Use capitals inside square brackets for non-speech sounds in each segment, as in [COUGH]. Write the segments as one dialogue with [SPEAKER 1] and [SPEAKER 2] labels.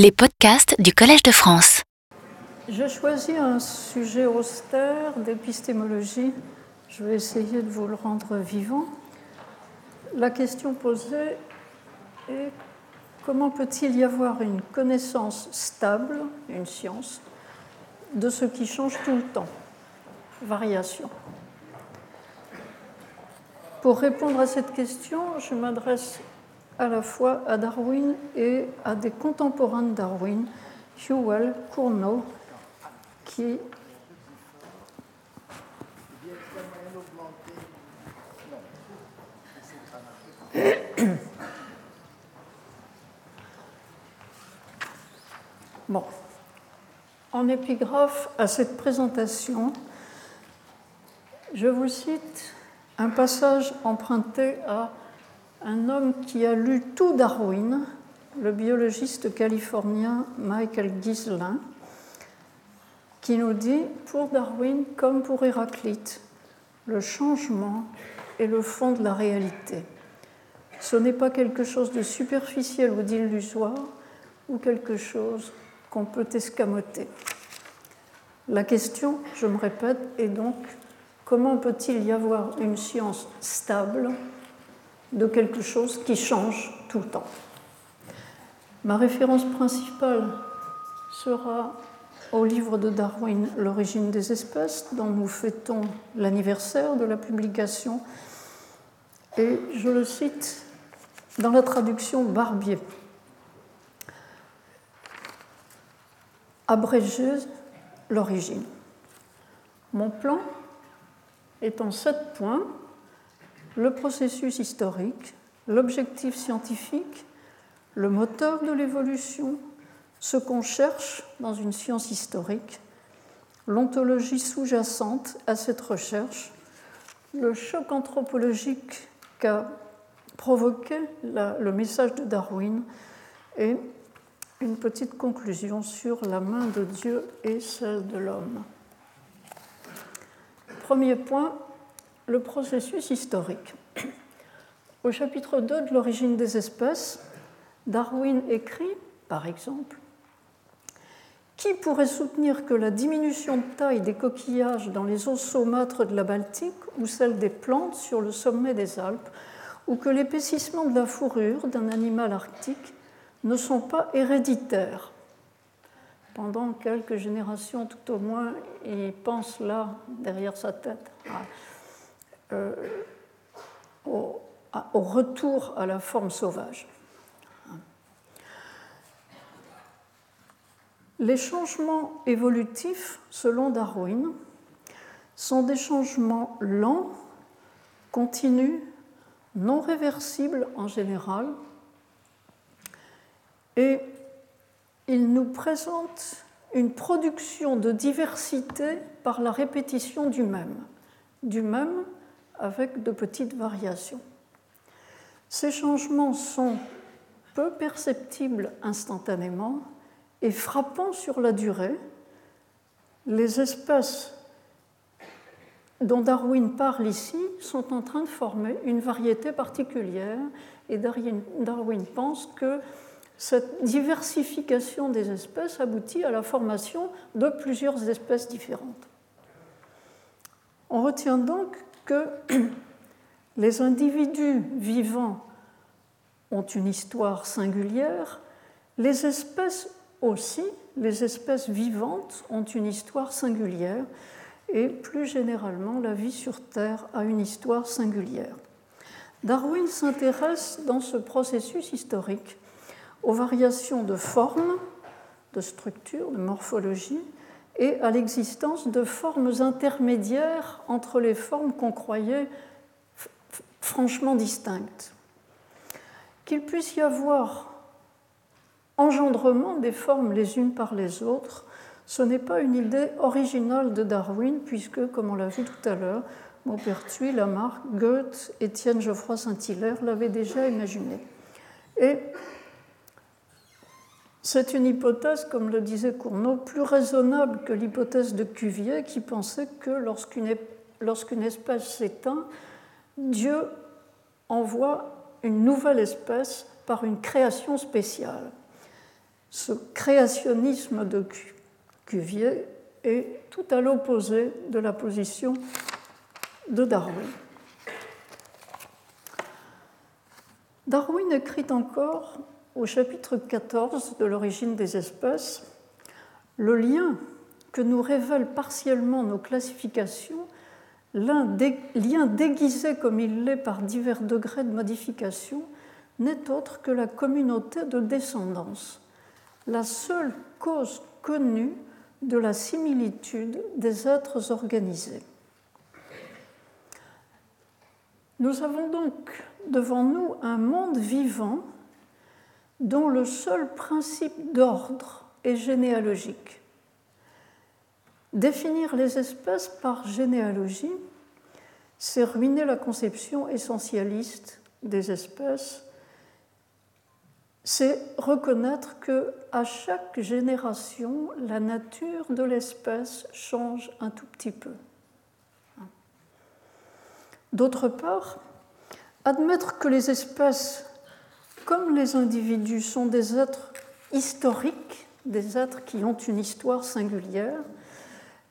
[SPEAKER 1] les podcasts du Collège de France.
[SPEAKER 2] J'ai choisi un sujet austère d'épistémologie. Je vais essayer de vous le rendre vivant. La question posée est comment peut-il y avoir une connaissance stable, une science, de ce qui change tout le temps? Variation. Pour répondre à cette question, je m'adresse à la fois à Darwin et à des contemporains de Darwin, Hewell, Cournot, qui [COUGHS] Bon. En épigraphe à cette présentation, je vous cite un passage emprunté à un homme qui a lu tout Darwin, le biologiste californien Michael Gislin, qui nous dit, pour Darwin comme pour Héraclite, le changement est le fond de la réalité. Ce n'est pas quelque chose de superficiel ou d'illusoire, ou quelque chose qu'on peut escamoter. La question, je me répète, est donc comment peut-il y avoir une science stable de quelque chose qui change tout le temps. Ma référence principale sera au livre de Darwin, L'origine des espèces, dont nous fêtons l'anniversaire de la publication, et je le cite dans la traduction Barbier. Abrégé l'origine. Mon plan est en sept points le processus historique, l'objectif scientifique, le moteur de l'évolution, ce qu'on cherche dans une science historique, l'ontologie sous-jacente à cette recherche, le choc anthropologique qu'a provoqué le message de Darwin et une petite conclusion sur la main de Dieu et celle de l'homme. Premier point, le processus historique. Au chapitre 2 de l'origine des espèces, Darwin écrit, par exemple, Qui pourrait soutenir que la diminution de taille des coquillages dans les eaux saumâtres de la Baltique ou celle des plantes sur le sommet des Alpes, ou que l'épaississement de la fourrure d'un animal arctique ne sont pas héréditaires? Pendant quelques générations tout au moins, il pense là, derrière sa tête, euh, au, retour à la forme sauvage. Les changements évolutifs, selon Darwin, sont des changements lents, continus, non réversibles en général, et ils nous présentent une production de diversité par la répétition du même, du même avec de petites variations. Ces changements sont peu perceptibles instantanément et frappants sur la durée. Les espèces dont Darwin parle ici sont en train de former une variété particulière et Darwin pense que cette diversification des espèces aboutit à la formation de plusieurs espèces différentes. On retient donc que [CLEARS THROAT] les individus vivants ont une histoire singulière, les espèces aussi, les espèces vivantes ont une histoire singulière, et plus généralement, la vie sur Terre a une histoire singulière. Darwin s'intéresse dans ce processus historique aux variations de forme, de structure, de morphologie, et à l'existence de formes intermédiaires entre les formes qu'on croyait franchement distinctes. Qu'il puisse y avoir engendrement des formes les unes par les autres, ce n'est pas une idée originale de Darwin, puisque, comme on l'a vu tout à l'heure, Maupertuis, Lamarck, Goethe, Étienne Geoffroy Saint-Hilaire l'avaient déjà imaginé. C'est une hypothèse, comme le disait Cournot, plus raisonnable que l'hypothèse de Cuvier qui pensait que lorsqu'une espèce s'éteint, Dieu envoie une nouvelle espèce par une création spéciale. Ce créationnisme de Cuvier est tout à l'opposé de la position de Darwin. Darwin écrit encore au chapitre 14 de l'origine des espèces le lien que nous révèlent partiellement nos classifications, l'un lien déguisé comme il l'est par divers degrés de modification, n'est autre que la communauté de descendance, la seule cause connue de la similitude des êtres organisés. Nous avons donc devant nous un monde vivant dont le seul principe d'ordre est généalogique. Définir les espèces par généalogie, c'est ruiner la conception essentialiste des espèces, c'est reconnaître que à chaque génération, la nature de l'espèce change un tout petit peu. D'autre part, admettre que les espèces, comme les individus, sont des êtres historiques, des êtres qui ont une histoire singulière,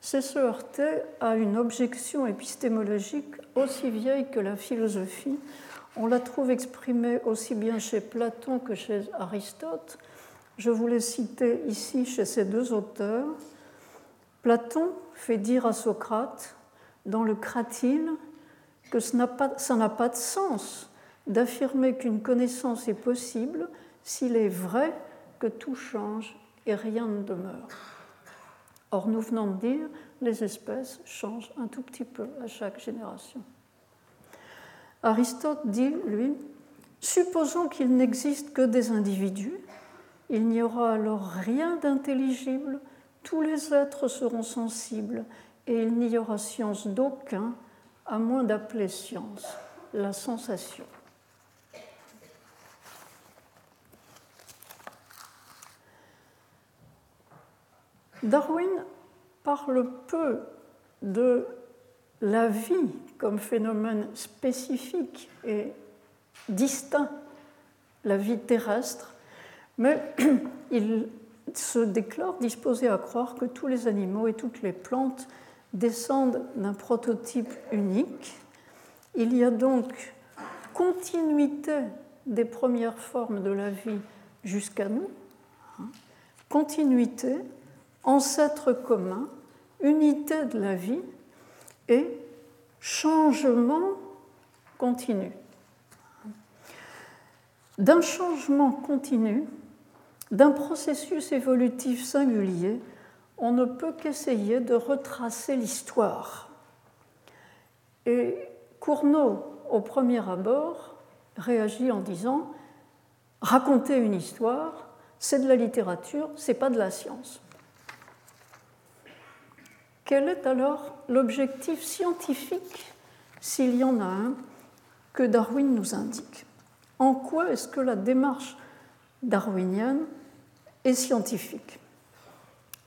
[SPEAKER 2] c'est se heurter à une objection épistémologique aussi vieille que la philosophie. On la trouve exprimée aussi bien chez Platon que chez Aristote. Je voulais citer ici chez ces deux auteurs. Platon fait dire à Socrate, dans le Cratyle, que ça n'a pas, de sens d'affirmer qu'une connaissance est possible s'il est vrai que tout change et rien ne demeure. Or, nous venons de dire, les espèces changent un tout petit peu à chaque génération. Aristote dit, lui, supposons qu'il n'existe que des individus, il n'y aura alors rien d'intelligible, tous les êtres seront sensibles et il n'y aura science d'aucun à moins d'appeler science la sensation. Darwin parle peu de la vie comme phénomène spécifique et distinct, la vie terrestre, mais [CLEARS THROAT] il se déclare disposé à croire que tous les animaux et toutes les plantes descendent d'un prototype unique. Il y a donc continuité des premières formes de la vie jusqu'à nous, hein. continuité, ancêtre commun, unité de la vie et changement continu. D'un changement continu, d'un processus évolutif singulier, on ne peut qu'essayer de retracer l'histoire. Et Cournot, au premier abord, réagit en disant Raconter une histoire, c'est de la littérature, c'est pas de la science. Quel est alors l'objectif scientifique, s'il y en a un, que Darwin nous indique En quoi est-ce que la démarche darwinienne est scientifique?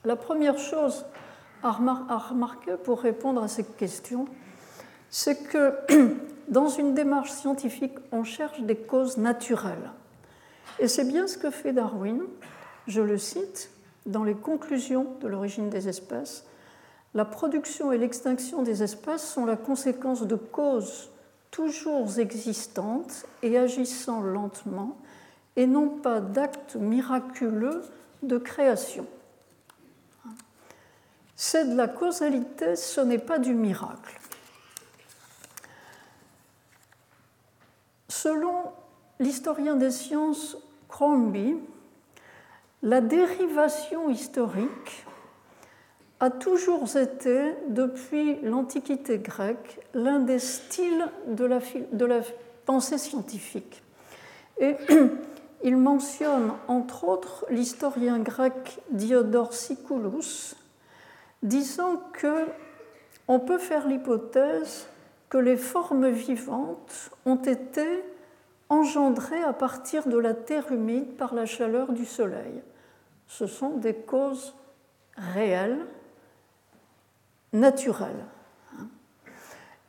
[SPEAKER 2] La première chose à remarquer pour répondre à cette question, c'est que [CLEARS THROAT] dans une démarche scientifique, on cherche des causes naturelles. Et c'est bien ce que fait Darwin, je le cite, dans les conclusions de l'origine des espèces. La production et l'extinction des espèces sont la conséquence de causes toujours existantes et agissant lentement, et non pas d'actes miraculeux de création. C'est de la causalité, ce n'est pas du miracle. Selon l'historien des sciences Crombie, la dérivation historique a toujours été, depuis l'Antiquité grecque, l'un des styles de la, pensée scientifique. Et [CLEARS THROAT] il mentionne entre autres l'historien grec Diodore Siculus, disant que on peut faire l'hypothèse que les formes vivantes ont été engendrées à partir de la terre humide par la chaleur du soleil. Ce sont des causes réelles, naturelles.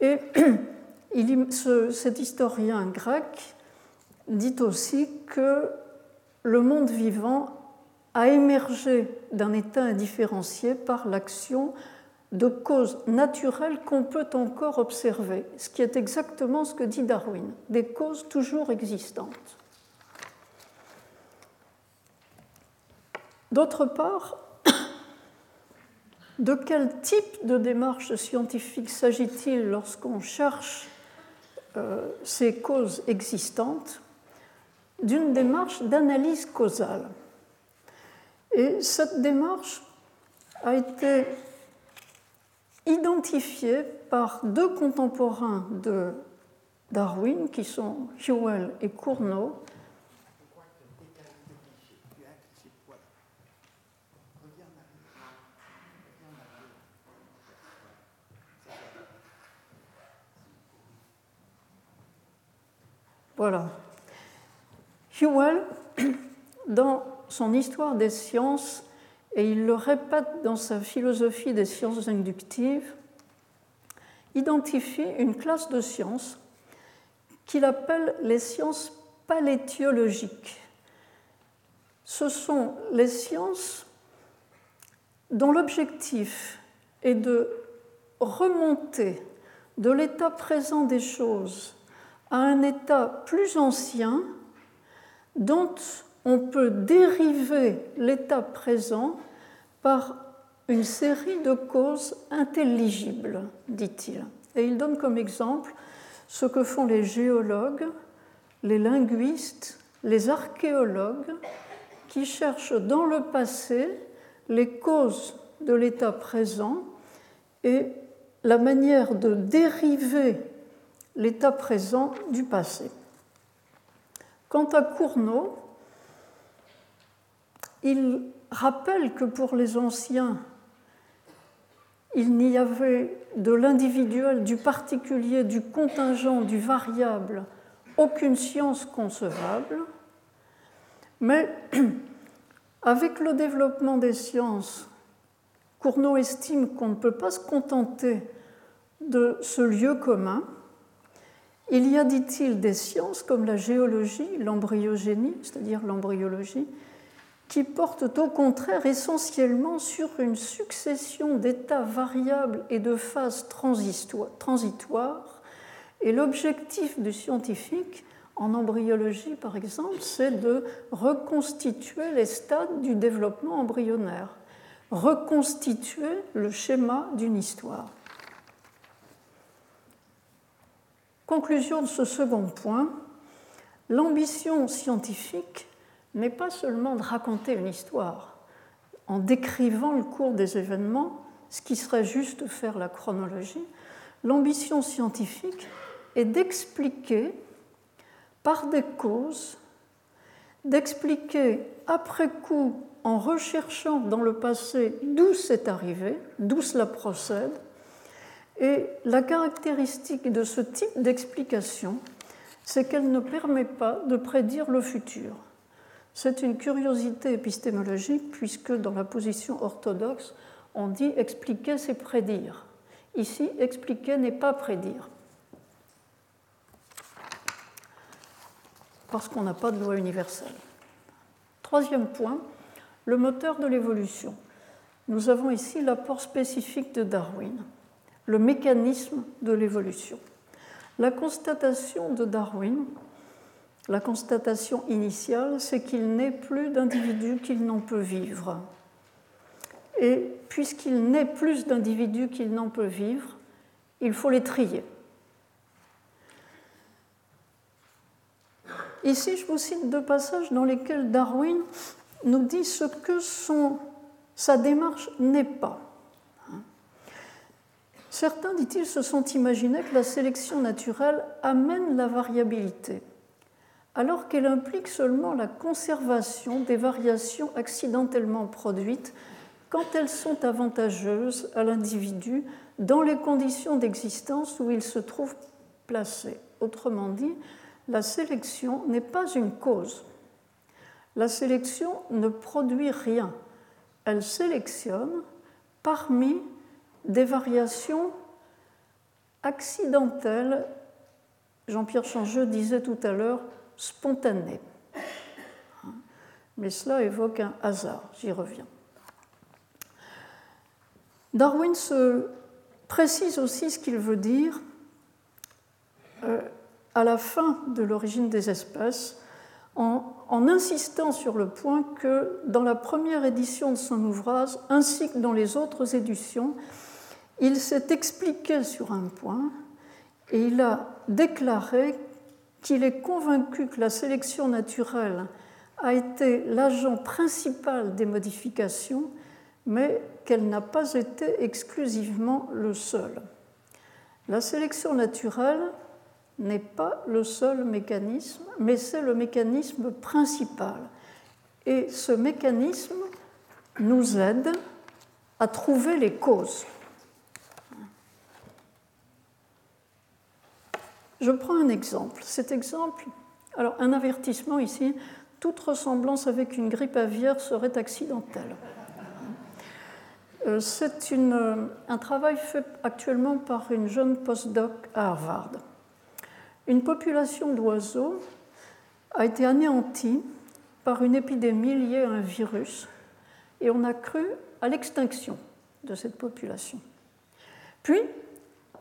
[SPEAKER 2] Et [CLEARS THROAT] cet historien grec dit aussi que le monde vivant a émergé d'un état indifférencié par l'action de causes naturelles qu'on peut encore observer, ce qui est exactement ce que dit Darwin, des causes toujours existantes. D'autre part, de quel type de démarche scientifique s'agit-il lorsqu'on cherche euh, ces causes existantes D'une démarche d'analyse causale? Et cette démarche a été identifiée par deux contemporains de Darwin, qui sont Hewell et Cournot, Voilà. Hewell, [CLEARS THROAT] dans son histoire des sciences, et il le répète dans sa philosophie des sciences inductives, identifie une classe de sciences qu'il appelle les sciences palétiologiques. Ce sont les sciences dont l'objectif est de remonter de l'état présent des choses à un état plus ancien dont on peut dériver l'état présent par une série de causes intelligibles, dit-il. Et il donne comme exemple ce que font les géologues, les linguistes, les archéologues, qui cherchent dans le passé les causes de l'état présent et la manière de dériver l'état présent du passé. Quant à Cournot, il rappelle que pour les anciens, il n'y avait de l'individuel, du particulier, du contingent, du variable, aucune science concevable, mais [CLEARS THROAT] avec le développement des sciences, Cournot estime qu'on ne peut pas se contenter de ce lieu commun, il y a, dit-il, des sciences comme la géologie, l'embryogénie, c'est-à-dire l'embryologie, qui portent au contraire essentiellement sur une succession d'états variables et de phases transitoires. Et l'objectif du scientifique, en embryologie par exemple, c'est de reconstituer les stades du développement embryonnaire, reconstituer le schéma d'une histoire. Conclusion de ce second point, l'ambition scientifique n'est pas seulement de raconter une histoire en décrivant le cours des événements, ce qui serait juste faire la chronologie. L'ambition scientifique est d'expliquer par des causes, d'expliquer après coup en recherchant dans le passé d'où c'est arrivé, d'où cela procède, et la caractéristique de ce type d'explication, c'est qu'elle ne permet pas de prédire le futur. C'est une curiosité épistémologique puisque dans la position orthodoxe, on dit expliquer, c'est prédire. Ici, expliquer n'est pas prédire. Parce qu'on n'a pas de loi universelle. Troisième point, le moteur de l'évolution. Nous avons ici l'apport spécifique de Darwin le mécanisme de l'évolution. La constatation de Darwin, la constatation initiale, c'est qu'il n'est plus d'individus qu'il n'en peut vivre. Et puisqu'il n'est plus d'individus qu'il n'en peut vivre, il faut les trier. Ici, je vous cite deux passages dans lesquels Darwin nous dit ce que sa démarche n'est pas. Certains, dit-il, se sont imaginés que la sélection naturelle amène la variabilité, alors qu'elle implique seulement la conservation des variations accidentellement produites quand elles sont avantageuses à l'individu dans les conditions d'existence où il se trouve placé. Autrement dit, la sélection n'est pas une cause. La sélection ne produit rien. Elle sélectionne parmi des variations accidentelles, Jean-Pierre Changeux disait tout à l'heure, spontanées. mais cela évoque un hasard, j'y reviens. Darwin se précise aussi ce qu'il veut dire euh, à la fin de l'origine des espèces, en, en, insistant sur le point que dans la première édition de son ouvrage, ainsi que dans les autres éditions, il s'est expliqué sur un point et il a déclaré qu'il est convaincu que la sélection naturelle a été l'agent principal des modifications, mais qu'elle n'a pas été exclusivement le seul. La sélection naturelle n'est pas le seul mécanisme, mais c'est le mécanisme principal. Et ce mécanisme nous aide à trouver les causes. Je prends un exemple. Cet exemple, alors un avertissement ici, toute ressemblance avec une grippe aviaire serait accidentelle. Euh, c'est un travail fait actuellement par une jeune postdoc à Harvard. Une population d'oiseaux a été anéantie par une épidémie liée à un virus et on a cru à l'extinction de cette population. Puis,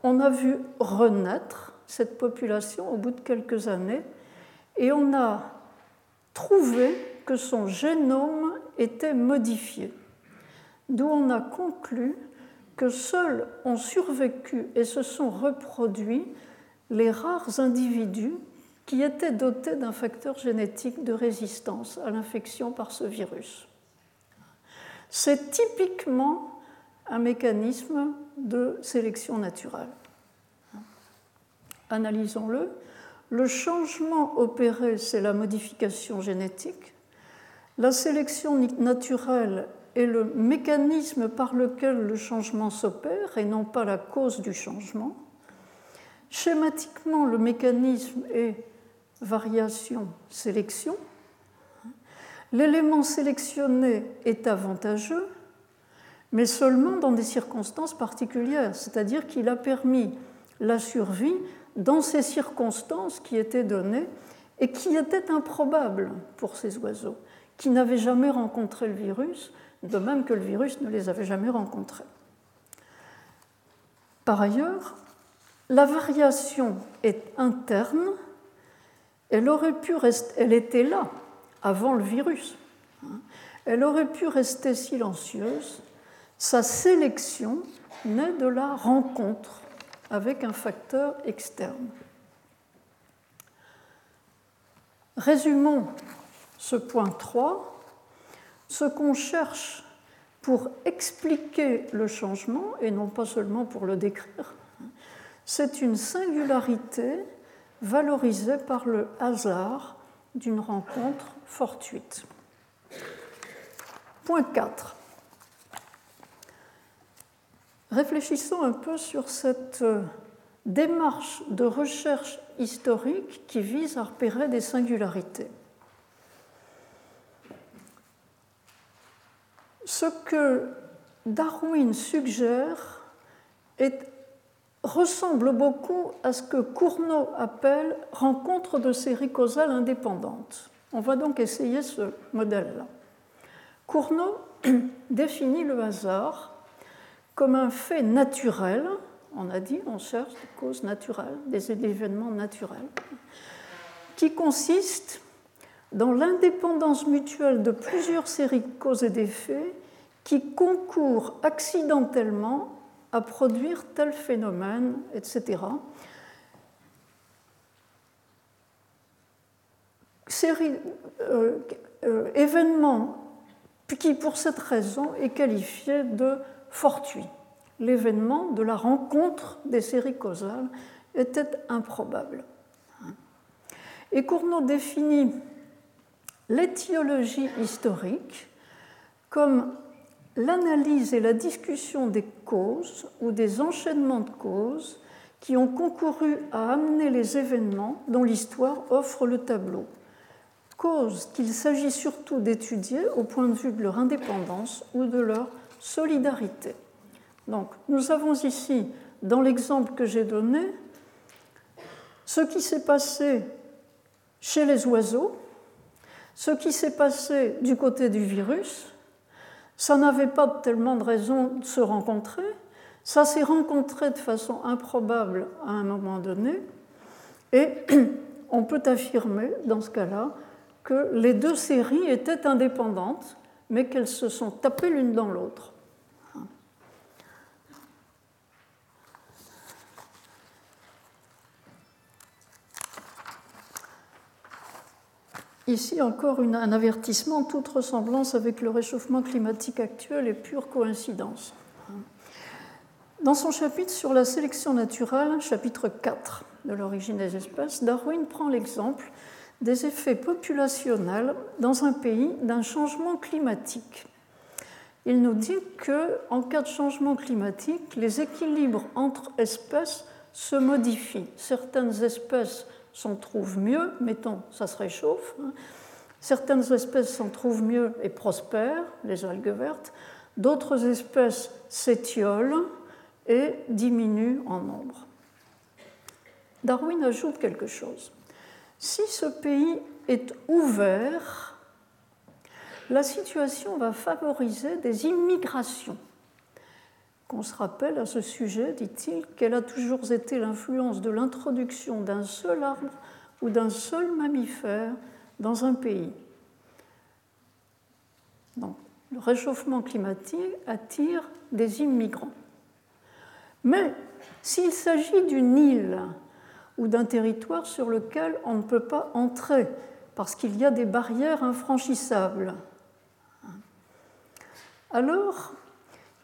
[SPEAKER 2] on a vu renaître cette population au bout de quelques années et on a trouvé que son génome était modifié, d'où on a conclu que seuls ont survécu et se sont reproduits les rares individus qui étaient dotés d'un facteur génétique de résistance à l'infection par ce virus. C'est typiquement un mécanisme de sélection naturelle. Analysons-le. Le changement opéré, c'est la modification génétique. La sélection naturelle est le mécanisme par lequel le changement s'opère et non pas la cause du changement. Schématiquement, le mécanisme est variation-sélection. L'élément sélectionné est avantageux, mais seulement dans des circonstances particulières, c'est-à-dire qu'il a permis la survie dans ces circonstances qui étaient données et qui étaient improbables pour ces oiseaux, qui n'avaient jamais rencontré le virus, de même que le virus ne les avait jamais rencontrés. Par ailleurs, la variation est interne, elle aurait pu rester, elle était là avant le virus, hein. elle aurait pu rester silencieuse. Sa sélection naît de la rencontre avec un facteur externe. Résumons ce point 3. Ce qu'on cherche pour expliquer le changement, et non pas seulement pour le décrire, c'est une singularité valorisée par le hasard d'une rencontre fortuite. Point 4. Réfléchissons un peu sur cette euh, démarche de recherche historique qui vise à repérer des singularités. Ce que Darwin suggère ressemble beaucoup à ce que Cournot appelle rencontre de séries causales indépendantes. On va donc essayer ce modèle-là. Cournot [CLEARS THROAT] définit le hasard comme un fait naturel, on a dit, on cherche des causes naturelles, des événements naturels, qui consiste dans l'indépendance mutuelle de plusieurs séries de causes et d'effets qui concourent accidentellement à produire tel phénomène, etc. Série, euh, euh, événement qui, pour cette raison, est qualifié de fortuit. L'événement de la rencontre des séries causales était improbable. Et Cournot définit l'étiologie historique comme l'analyse et la discussion des causes ou des enchaînements de causes qui ont concouru à amener les événements dont l'histoire offre le tableau. Causes qu'il s'agit surtout d'étudier au point de vue de leur indépendance ou de leur solidarité. Donc, nous avons ici, dans l'exemple que j'ai donné, ce qui s'est passé chez les oiseaux, Ce qui s'est passé du côté du virus, ça n'avait pas tellement de raison de se rencontrer, ça s'est rencontré de façon improbable à un moment donné, et [CLEARS THROAT] on peut affirmer dans ce cas-là que les deux séries étaient indépendantes, mais qu'elles se sont tapées l'une dans l'autre. Ici encore un avertissement, toute ressemblance avec le réchauffement climatique actuel est pure coïncidence. Dans son chapitre sur la sélection naturelle, chapitre 4 de l'origine des espèces, Darwin prend l'exemple des effets populationnels dans un pays d'un changement climatique. Il nous dit que en cas de changement climatique, les équilibres entre espèces se modifient. Certaines espèces s'en trouvent mieux, mettons, ça se réchauffe. Hein. Certaines espèces s'en trouvent mieux et prospèrent, les algues vertes. D'autres espèces s'étiolent et diminuent en nombre. Darwin ajoute quelque chose. Si ce pays est ouvert, la situation va favoriser des immigrations on se rappelle à ce sujet, dit-il, qu'elle a toujours été l'influence de l'introduction d'un seul arbre ou d'un seul mammifère dans un pays. le réchauffement climatique attire des immigrants. Mais s'il s'agit d'une île ou d'un territoire sur lequel on ne peut pas entrer parce qu'il y a des barrières infranchissables, alors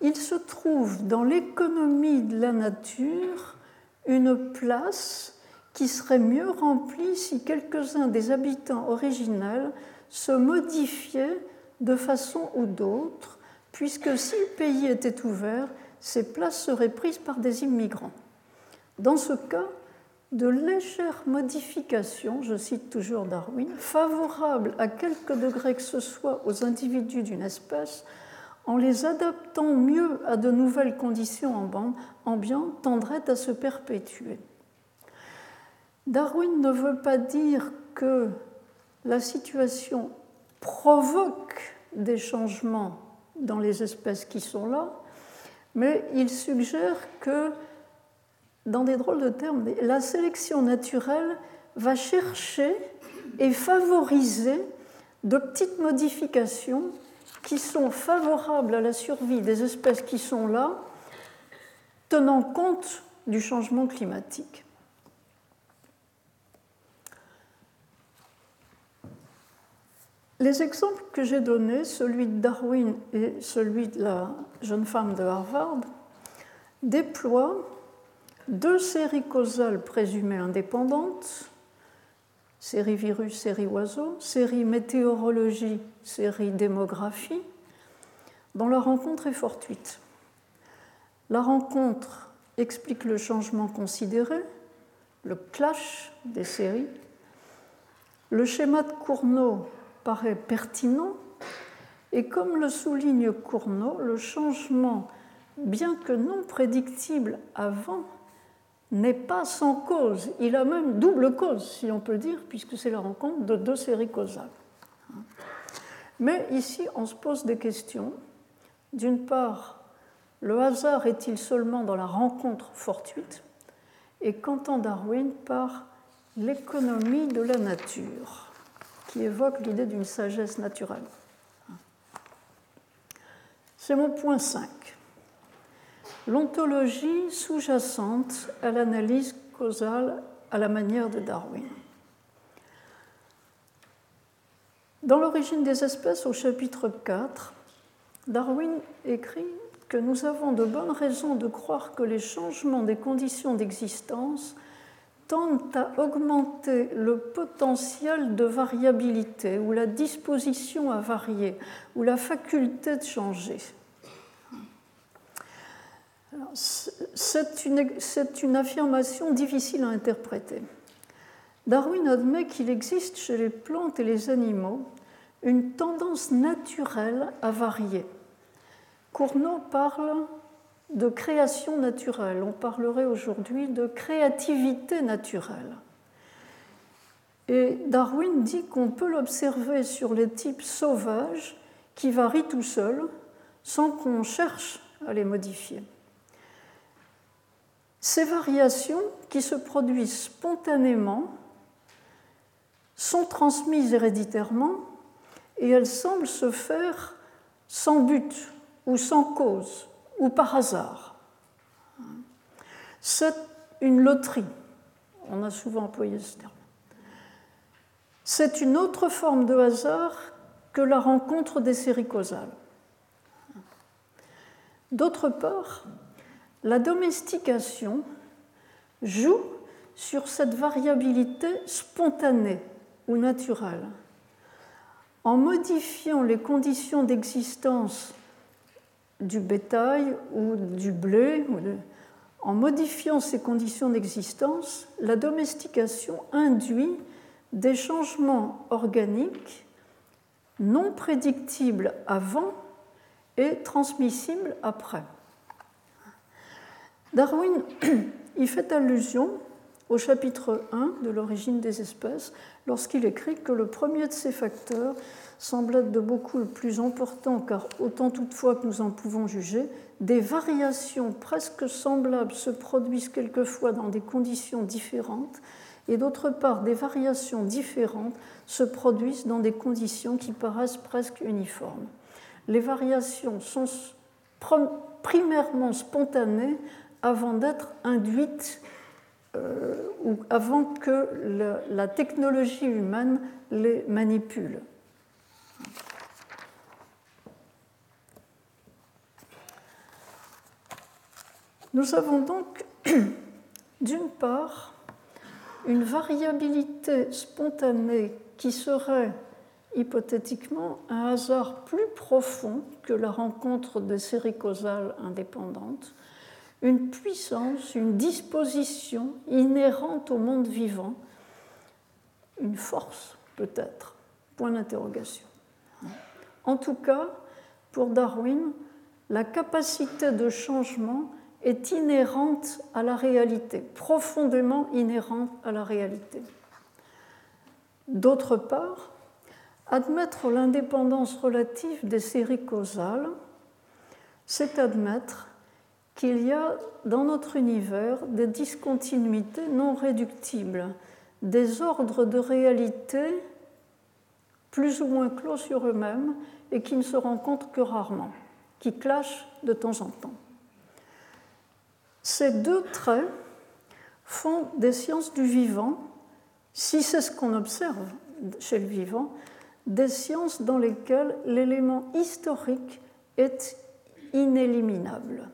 [SPEAKER 2] il se trouve dans l'économie de la nature une place qui serait mieux remplie si quelques-uns des habitants originels se modifiaient de façon ou d'autre, puisque si le pays était ouvert, ces places seraient prises par des immigrants. Dans ce cas, de légères modifications, je cite toujours Darwin, favorables à quelque degré que ce soit aux individus d'une espèce, en les adaptant mieux à de nouvelles conditions ambiantes, tendraient à se perpétuer. Darwin ne veut pas dire que la situation provoque des changements dans les espèces qui sont là, mais il suggère que, dans des drôles de termes, la sélection naturelle va chercher et favoriser de petites modifications qui sont favorables à la survie des espèces qui sont là, tenant compte du changement climatique. Les exemples que j'ai donnés, celui de Darwin et celui de la jeune femme de Harvard, déploient deux séries causales présumées indépendantes série virus, série oiseau, série météorologie, série démographie, dont la rencontre est fortuite. La rencontre explique le changement considéré, le clash des séries. Le schéma de Cournot paraît pertinent et comme le souligne Cournot, le changement, bien que non prédictible avant, n'est pas sans cause. Il a même double cause, si on peut dire, puisque c'est la rencontre de deux séries causales. Mais ici, on se pose des questions. D'une part, le hasard est-il seulement dans la rencontre fortuite? Et qu'entend Darwin par l'économie de la nature, qui évoque l'idée d'une sagesse naturelle C'est mon point 5 l'ontologie sous-jacente à l'analyse causale à la manière de Darwin. Dans l'origine des espèces, au chapitre 4, Darwin écrit que nous avons de bonnes raisons de croire que les changements des conditions d'existence tendent à augmenter le potentiel de variabilité ou la disposition à varier ou la faculté de changer. C'est une, affirmation difficile à interpréter. Darwin admet qu'il existe chez les plantes et les animaux une tendance naturelle à varier. Cournot parle de création naturelle, on parlerait aujourd'hui de créativité naturelle. Et Darwin dit qu'on peut l'observer sur les types sauvages qui varient tout seuls sans qu'on cherche à les modifier. Ces variations qui se produisent spontanément sont transmises héréditairement et elles semblent se faire sans but ou sans cause ou par hasard. C'est une loterie. On a souvent employé ce terme. C'est une autre forme de hasard que la rencontre des séries causales. D'autre part, la domestication joue sur cette variabilité spontanée ou naturelle. En modifiant les conditions d'existence du bétail ou du blé, en modifiant ces conditions d'existence, la domestication induit des changements organiques non prédictibles avant et transmissibles après. Darwin [CLEARS THROAT] y fait allusion au chapitre 1 de l'origine des espèces lorsqu'il écrit que le premier de ces facteurs semble être de beaucoup le plus important car autant toutefois que nous en pouvons juger, des variations presque semblables se produisent quelquefois dans des conditions différentes et d'autre part des variations différentes se produisent dans des conditions qui paraissent presque uniformes. Les variations sont primairement spontanées avant d'être induites euh, ou avant que la technologie humaine les manipule. Nous avons donc [CLEARS THROAT] d'une part une variabilité spontanée qui serait hypothétiquement un hasard plus profond que la rencontre de séries causales indépendantes, une puissance, une disposition inhérente au monde vivant, une force peut-être, point d'interrogation. En tout cas, pour Darwin, la capacité de changement est inhérente à la réalité, profondément inhérente à la réalité. D'autre part, admettre l'indépendance relative des séries causales, c'est admettre qu'il y a dans notre univers des discontinuités non réductibles, des ordres de réalité plus ou moins clos sur eux-mêmes et qui ne se rencontrent que rarement, qui clashent de temps en temps. Ces deux traits font des sciences du vivant, si c'est ce qu'on observe chez le vivant, des sciences dans lesquelles l'élément historique est inéliminable.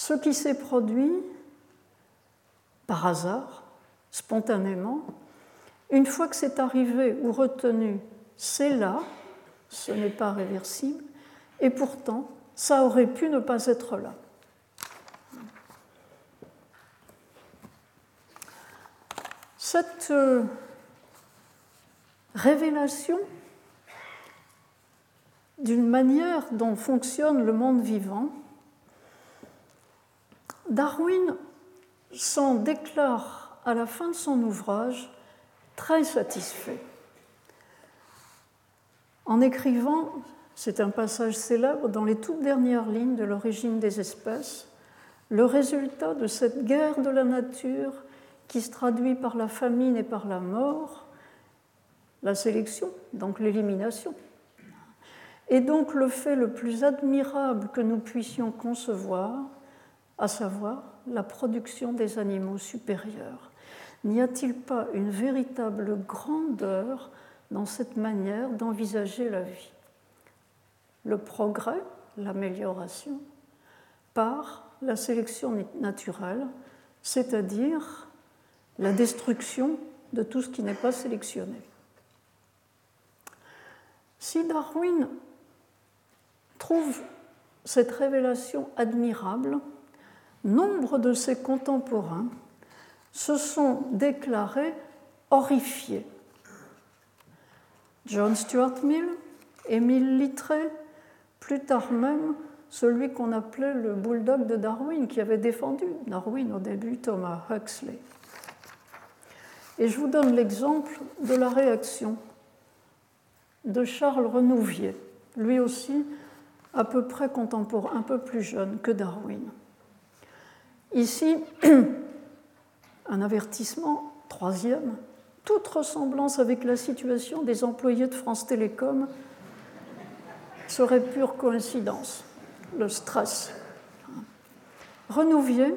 [SPEAKER 2] Ce qui s'est produit par hasard, spontanément, une fois que c'est arrivé ou retenu, c'est là, ce n'est pas réversible, et pourtant, ça aurait pu ne pas être là. Cette euh, révélation d'une manière dont fonctionne le monde vivant, Darwin s'en déclare à la fin de son ouvrage très satisfait. En écrivant, c'est un passage célèbre dans les toutes dernières lignes de l'origine des espèces, le résultat de cette guerre de la nature qui se traduit par la famine et par la mort, la sélection, donc l'élimination. Et donc le fait le plus admirable que nous puissions concevoir, à savoir la production des animaux supérieurs. N'y a-t-il pas une véritable grandeur dans cette manière d'envisager la vie? Le progrès, l'amélioration, par la sélection naturelle, c'est-à-dire la destruction de tout ce qui n'est pas sélectionné. Si Darwin trouve cette révélation admirable, nombre de ses contemporains se sont déclarés horrifiés. John Stuart Mill, Émile Littré, plus tard même celui qu'on appelait le bulldog de Darwin, qui avait défendu Darwin au début, Thomas Huxley. Et je vous donne l'exemple de la réaction de Charles Renouvier, lui aussi à peu près contemporain, un peu plus jeune que Darwin. Ici, [CLEARS THROAT] un avertissement, troisième, toute ressemblance avec la situation des employés de France Télécom serait pure coïncidence, le stress. Renouvier,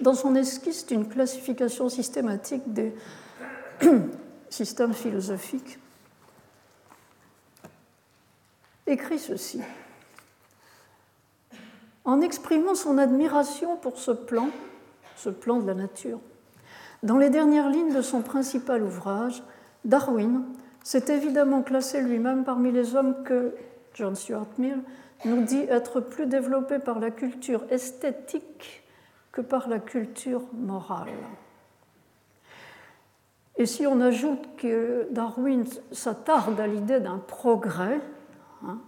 [SPEAKER 2] dans son esquisse d'une classification systématique des [CLEARS THROAT] systèmes philosophiques, écrit ceci. En exprimant son admiration pour ce plan, ce plan de la nature, dans les dernières lignes de son principal ouvrage, Darwin s'est évidemment classé lui-même parmi les hommes que John Stuart Mill nous dit être plus développés par la culture esthétique que par la culture morale. Et si on ajoute que Darwin s'attarde à l'idée d'un progrès, hein,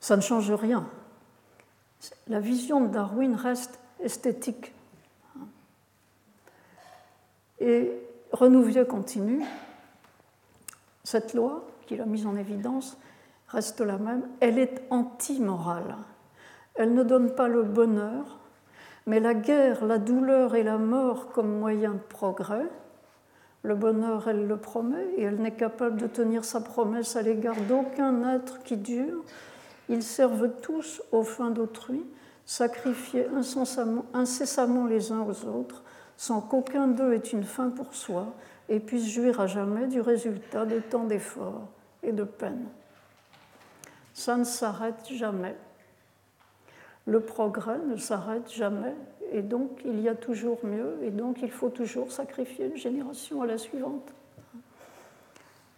[SPEAKER 2] ça ne change rien. La vision de Darwin reste esthétique. Et Renouvier continue. Cette loi qu'il a mise en évidence reste la même. Elle est anti-morale. Elle ne donne pas le bonheur, mais la guerre, la douleur et la mort comme moyen de progrès. Le bonheur, elle le promet et elle n'est capable de tenir sa promesse à l'égard d'aucun être qui dure. Ils servent tous aux fins d'autrui, sacrifiés incessamment les uns aux autres, sans qu'aucun d'eux ait une fin pour soi et puisse jouir à jamais du résultat de tant d'efforts et de peines. Ça ne s'arrête jamais. Le progrès ne s'arrête jamais et donc il y a toujours mieux et donc il faut toujours sacrifier une génération à la suivante.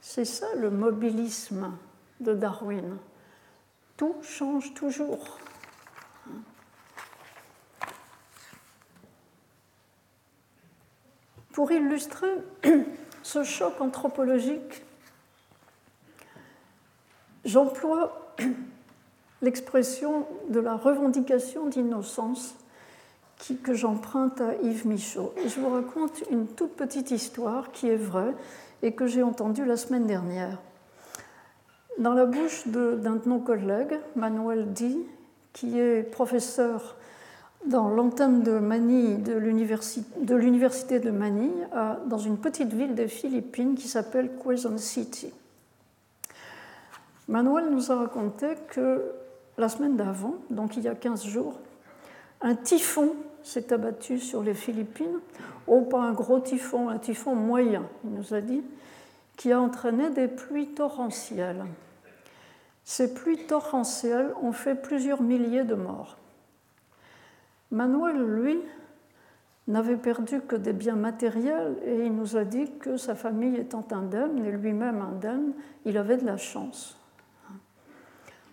[SPEAKER 2] C'est ça le mobilisme de Darwin. Change toujours. Pour illustrer [CLEARS THROAT] ce choc anthropologique, j'emploie [CLEARS THROAT] l'expression de la revendication d'innocence que j'emprunte à Yves Michaud. Et je vous raconte une toute petite histoire qui est vraie et que j'ai entendue la semaine dernière. Dans la bouche d'un de nos collègues, Manuel Di, qui est professeur dans l'antenne de Manille de l'université de Manille, dans une petite ville des Philippines qui s'appelle Quezon City. Manuel nous a raconté que la semaine d'avant, donc il y a 15 jours, un typhon s'est abattu sur les Philippines. Oh, pas un gros typhon, un typhon moyen, il nous a dit, qui a entraîné des pluies torrentielles. Ces pluies torrentielles ont fait plusieurs milliers de morts. Manuel, lui, n'avait perdu que des biens matériels et il nous a dit que sa famille étant indemne et lui-même indemne, il avait de la chance.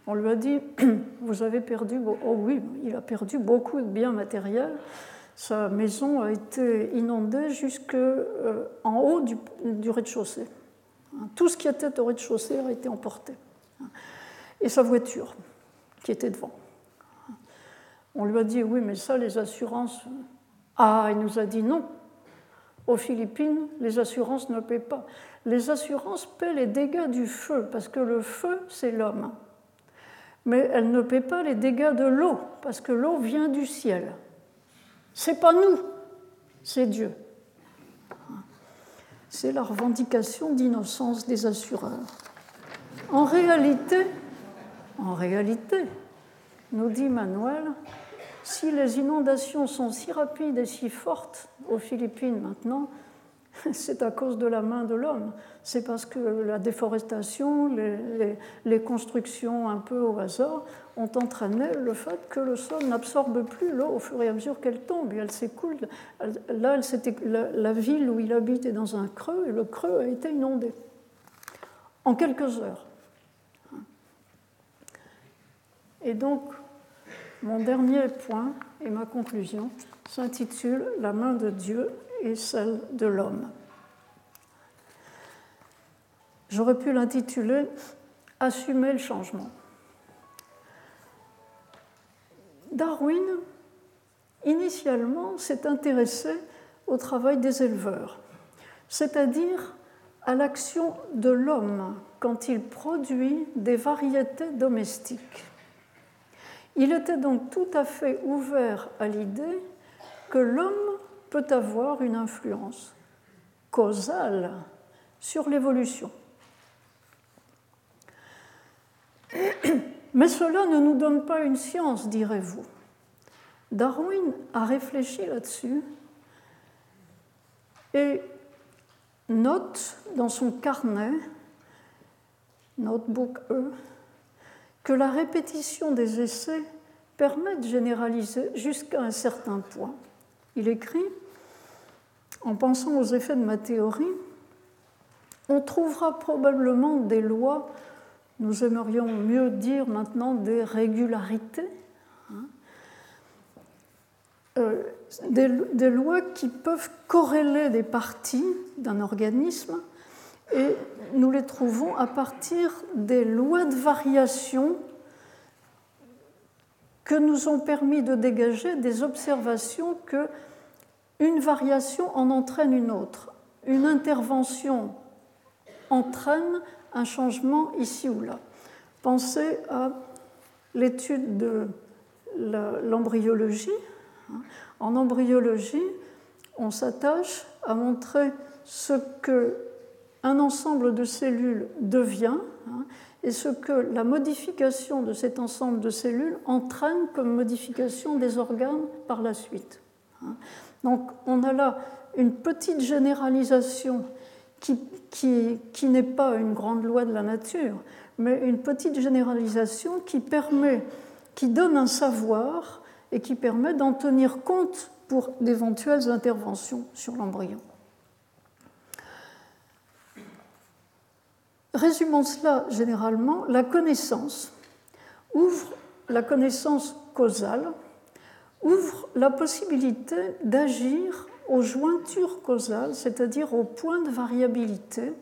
[SPEAKER 2] On lui a dit, [CLEARS THROAT] vous avez perdu, oh oui, il a perdu beaucoup de biens matériels. Sa maison a été inondée jusqu'en euh, haut du, du rez-de-chaussée. Tout ce qui était au rez-de-chaussée a été emporté. Et sa voiture, qui était devant. On lui a dit, oui, mais ça, les assurances... Ah, il nous a dit non. Aux Philippines, les assurances ne paient pas. Les assurances paient les dégâts du feu, parce que le feu, c'est l'homme mais elle ne paie pas les dégâts de l'eau, parce que l'eau vient du ciel. C'est pas nous, c'est Dieu. C'est la revendication d'innocence des assureurs. En réalité, en réalité, nous dit Manuel, si les inondations sont si rapides et si fortes aux Philippines maintenant, [LAUGHS] c'est à cause de la main de l'homme. C'est parce que la déforestation, les, constructions un peu au hasard ont entraîné le fait que le sol n'absorbe plus l'eau au fur et à mesure qu'elle tombe et elle s'écoule. Là, la, la ville où il habite est dans un creux et le creux a été inondé en quelques heures. Et donc, mon dernier point et ma conclusion s'intitule La main de Dieu et celle de l'homme. J'aurais pu l'intituler Assumer le changement. Darwin, initialement, s'est intéressé au travail des éleveurs. c'est-à-dire à l'action de l'homme quand il produit des variétés domestiques. Il était donc tout à fait ouvert à l'idée que l'homme peut avoir une influence causale sur l'évolution. Mais cela ne nous donne pas une science, direz-vous. Darwin a réfléchi là-dessus et note dans son carnet, notebook E, que la répétition des essais permet de généraliser jusqu'à un certain point. Il écrit, en pensant aux effets de ma théorie, on trouvera probablement des lois, nous aimerions mieux dire maintenant des régularités, hein, euh, des, lois qui peuvent corréler des parties d'un organisme et nous les trouvons à partir des lois de variation que nous ont permis de dégager des observations que une variation en entraîne une autre. Une intervention entraîne un changement ici ou là. Pensez à l'étude de l'embryologie. En embryologie, on s'attache à montrer ce que un ensemble de cellules devient hein, et ce que la modification de cet ensemble de cellules entraîne comme modification des organes par la suite. Donc on a là une petite généralisation qui, qui n'est pas une grande loi de la nature, mais une petite généralisation qui permet, qui donne un savoir et qui permet d'en tenir compte pour d'éventuelles interventions sur l'embryon. Résumons cela généralement, la connaissance ouvre la connaissance causale, ouvre la possibilité d'agir aux jointures causales, c'est-à-dire aux points de variabilité.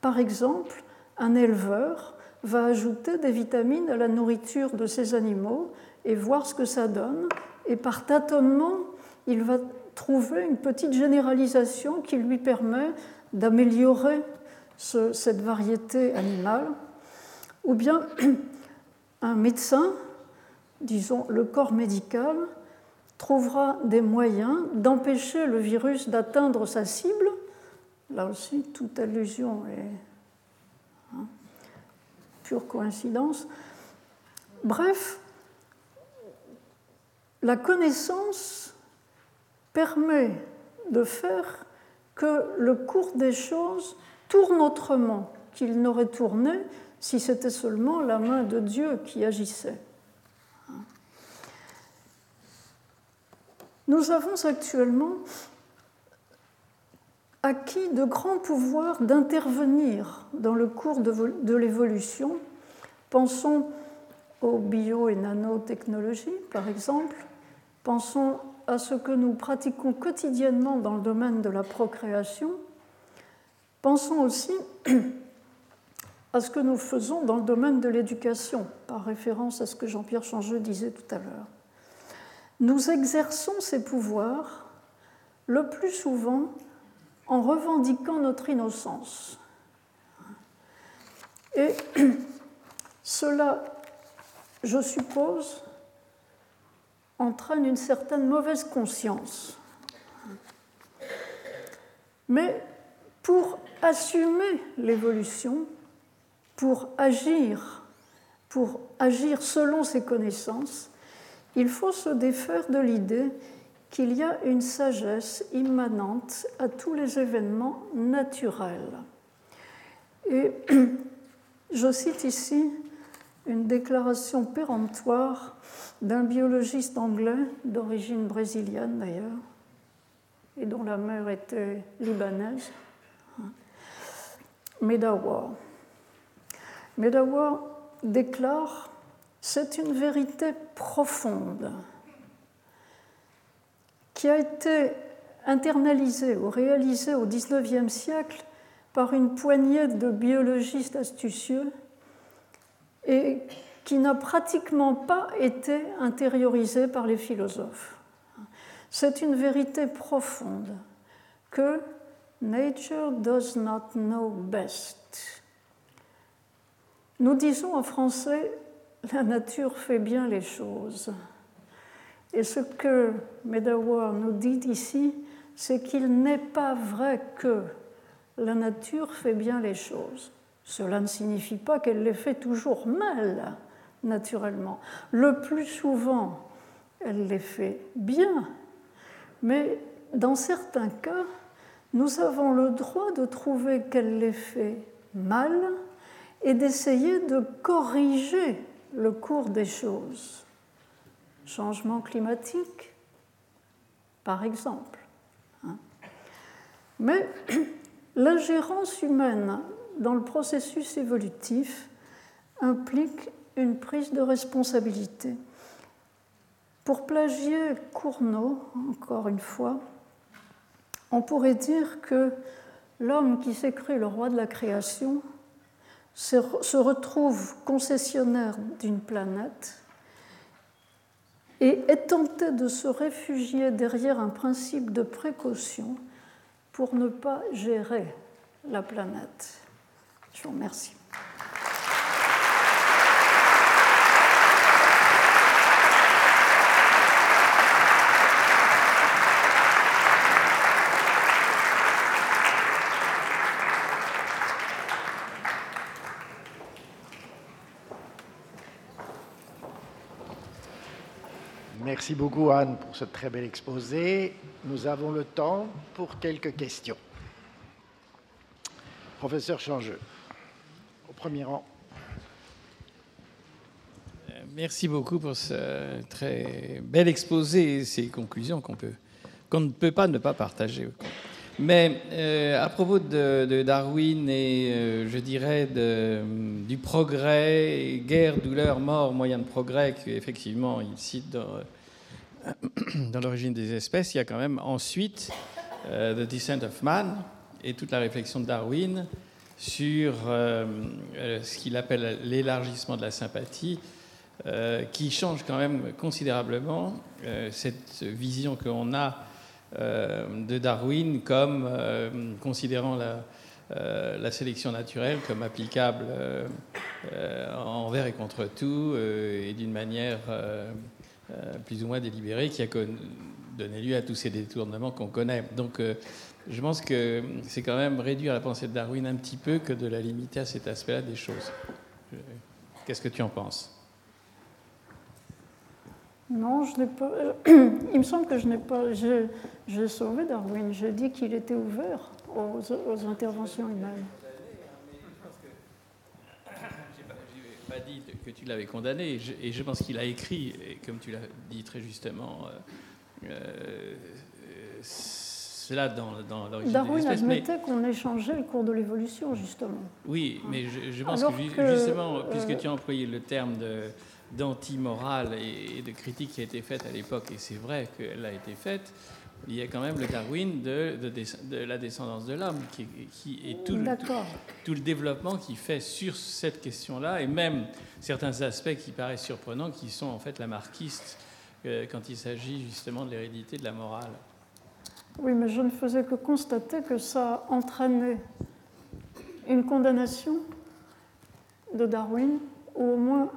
[SPEAKER 2] Par exemple, un éleveur va ajouter des vitamines à la nourriture de ses animaux et voir ce que ça donne. Et par tâtonnement, il va trouver une petite généralisation qui lui permet d'améliorer cette variété animale, ou bien [CLEARS THROAT] un médecin, disons le corps médical, trouvera des moyens d'empêcher le virus d'atteindre sa cible. Là aussi, toute allusion est hein, pure coïncidence. Bref, la connaissance permet de faire que le cours des choses tourne autrement qu'il n'aurait tourné si c'était seulement la main de Dieu qui agissait. Nous avons actuellement acquis de grands pouvoirs d'intervenir dans le cours de, l'évolution. Pensons aux bio et nanotechnologies, par exemple. Pensons à ce que nous pratiquons quotidiennement dans le domaine de la procréation, Pensons aussi [CLEARS THROAT] à ce que nous faisons dans le domaine de l'éducation, par référence à ce que Jean-Pierre Changeux disait tout à l'heure. Nous exerçons ces pouvoirs le plus souvent en revendiquant notre innocence. Et [CLEARS THROAT] cela, je suppose, entraîne une certaine mauvaise conscience. Mais pour assumer l'évolution, pour agir, pour agir selon ses connaissances, il faut se défaire de l'idée qu'il y a une sagesse immanente à tous les événements naturels. Et [CLEARS THROAT] je cite ici une déclaration péremptoire d'un biologiste anglais d'origine brésilienne d'ailleurs, et dont la mère était libanaise, Medawar. Medawar déclare C'est une vérité profonde qui a été internalisée ou réalisée au XIXe siècle par une poignée de biologistes astucieux et qui n'a pratiquement pas été intériorisée par les philosophes. C'est une vérité profonde que Nature does not know best. Nous disons en français la nature fait bien les choses. Et ce que Medawar nous dit ici, c'est qu'il n'est pas vrai que la nature fait bien les choses. Cela ne signifie pas qu'elle les fait toujours mal, naturellement. Le plus souvent, elle les fait bien, mais dans certains cas, nous avons le droit de trouver qu'elle les fait mal et d'essayer de corriger le cours des choses. Changement climatique, par exemple. Hein. Mais [CLEARS THROAT] l'ingérence humaine dans le processus évolutif implique une prise de responsabilité. Pour plagier Cournot, encore une fois, on pourrait dire que l'homme qui s'est cru le roi de la création se retrouve concessionnaire d'une planète et est tenté de se réfugier derrière un principe de précaution pour ne pas gérer la planète. Je vous remercie.
[SPEAKER 3] Merci beaucoup Anne pour ce très bel exposé. Nous avons le temps pour quelques questions. Professeur Changeux, au premier rang.
[SPEAKER 4] Euh, merci beaucoup pour ce très bel exposé et ces conclusions qu'on ne peut pas ne pas partager. Mais euh, à propos de, Darwin et euh, je dirais du progrès, guerre, douleur, mort, moyen de progrès, qu'effectivement il cite dans, dans l'origine des espèces, il y a quand même ensuite euh, The Descent of Man et toute la réflexion de Darwin sur euh, euh, ce qu'il appelle l'élargissement de la sympathie, qui change quand même considérablement cette vision qu'on a de Darwin comme considérant la, sélection naturelle comme applicable envers et contre tout et d'une manière plus ou moins délibéré qui a donné lieu à tous ces détournements qu'on connaît. Donc euh, je pense que c'est quand même réduire la pensée de Darwin un petit peu que de la limiter à cet aspect-là des choses. Qu'est-ce que tu en penses?
[SPEAKER 2] Non, je n'ai pas. Euh, [CLEARS THROAT] il me semble que je n'ai pas. J'ai sauvé Darwin. J'ai dit qu'il était ouvert aux interventions humaines.
[SPEAKER 4] Pas dit que tu l'avais condamné, et je, pense qu'il a écrit, et comme tu l'as dit très justement, euh, euh, cela dans, dans l'origine
[SPEAKER 2] Darwin admettait qu'on échangeait le cours de l'évolution, justement.
[SPEAKER 4] Oui, mais je, pense que, justement, euh, puisque tu as employé le terme de d'anti-morale et de critique qui a été faite à l'époque, et c'est vrai qu'elle a été faite, il y a quand même le Darwin de, de, la descendance de l'homme, qui, qui, est tout le, tout, le développement qui fait sur cette question-là, et même certains aspects qui paraissent surprenants, qui sont en fait la marquiste euh, quand il s'agit justement de l'hérédité de la morale.
[SPEAKER 2] Oui, mais je ne faisais que constater que ça entraînait une condamnation de Darwin, ou au moins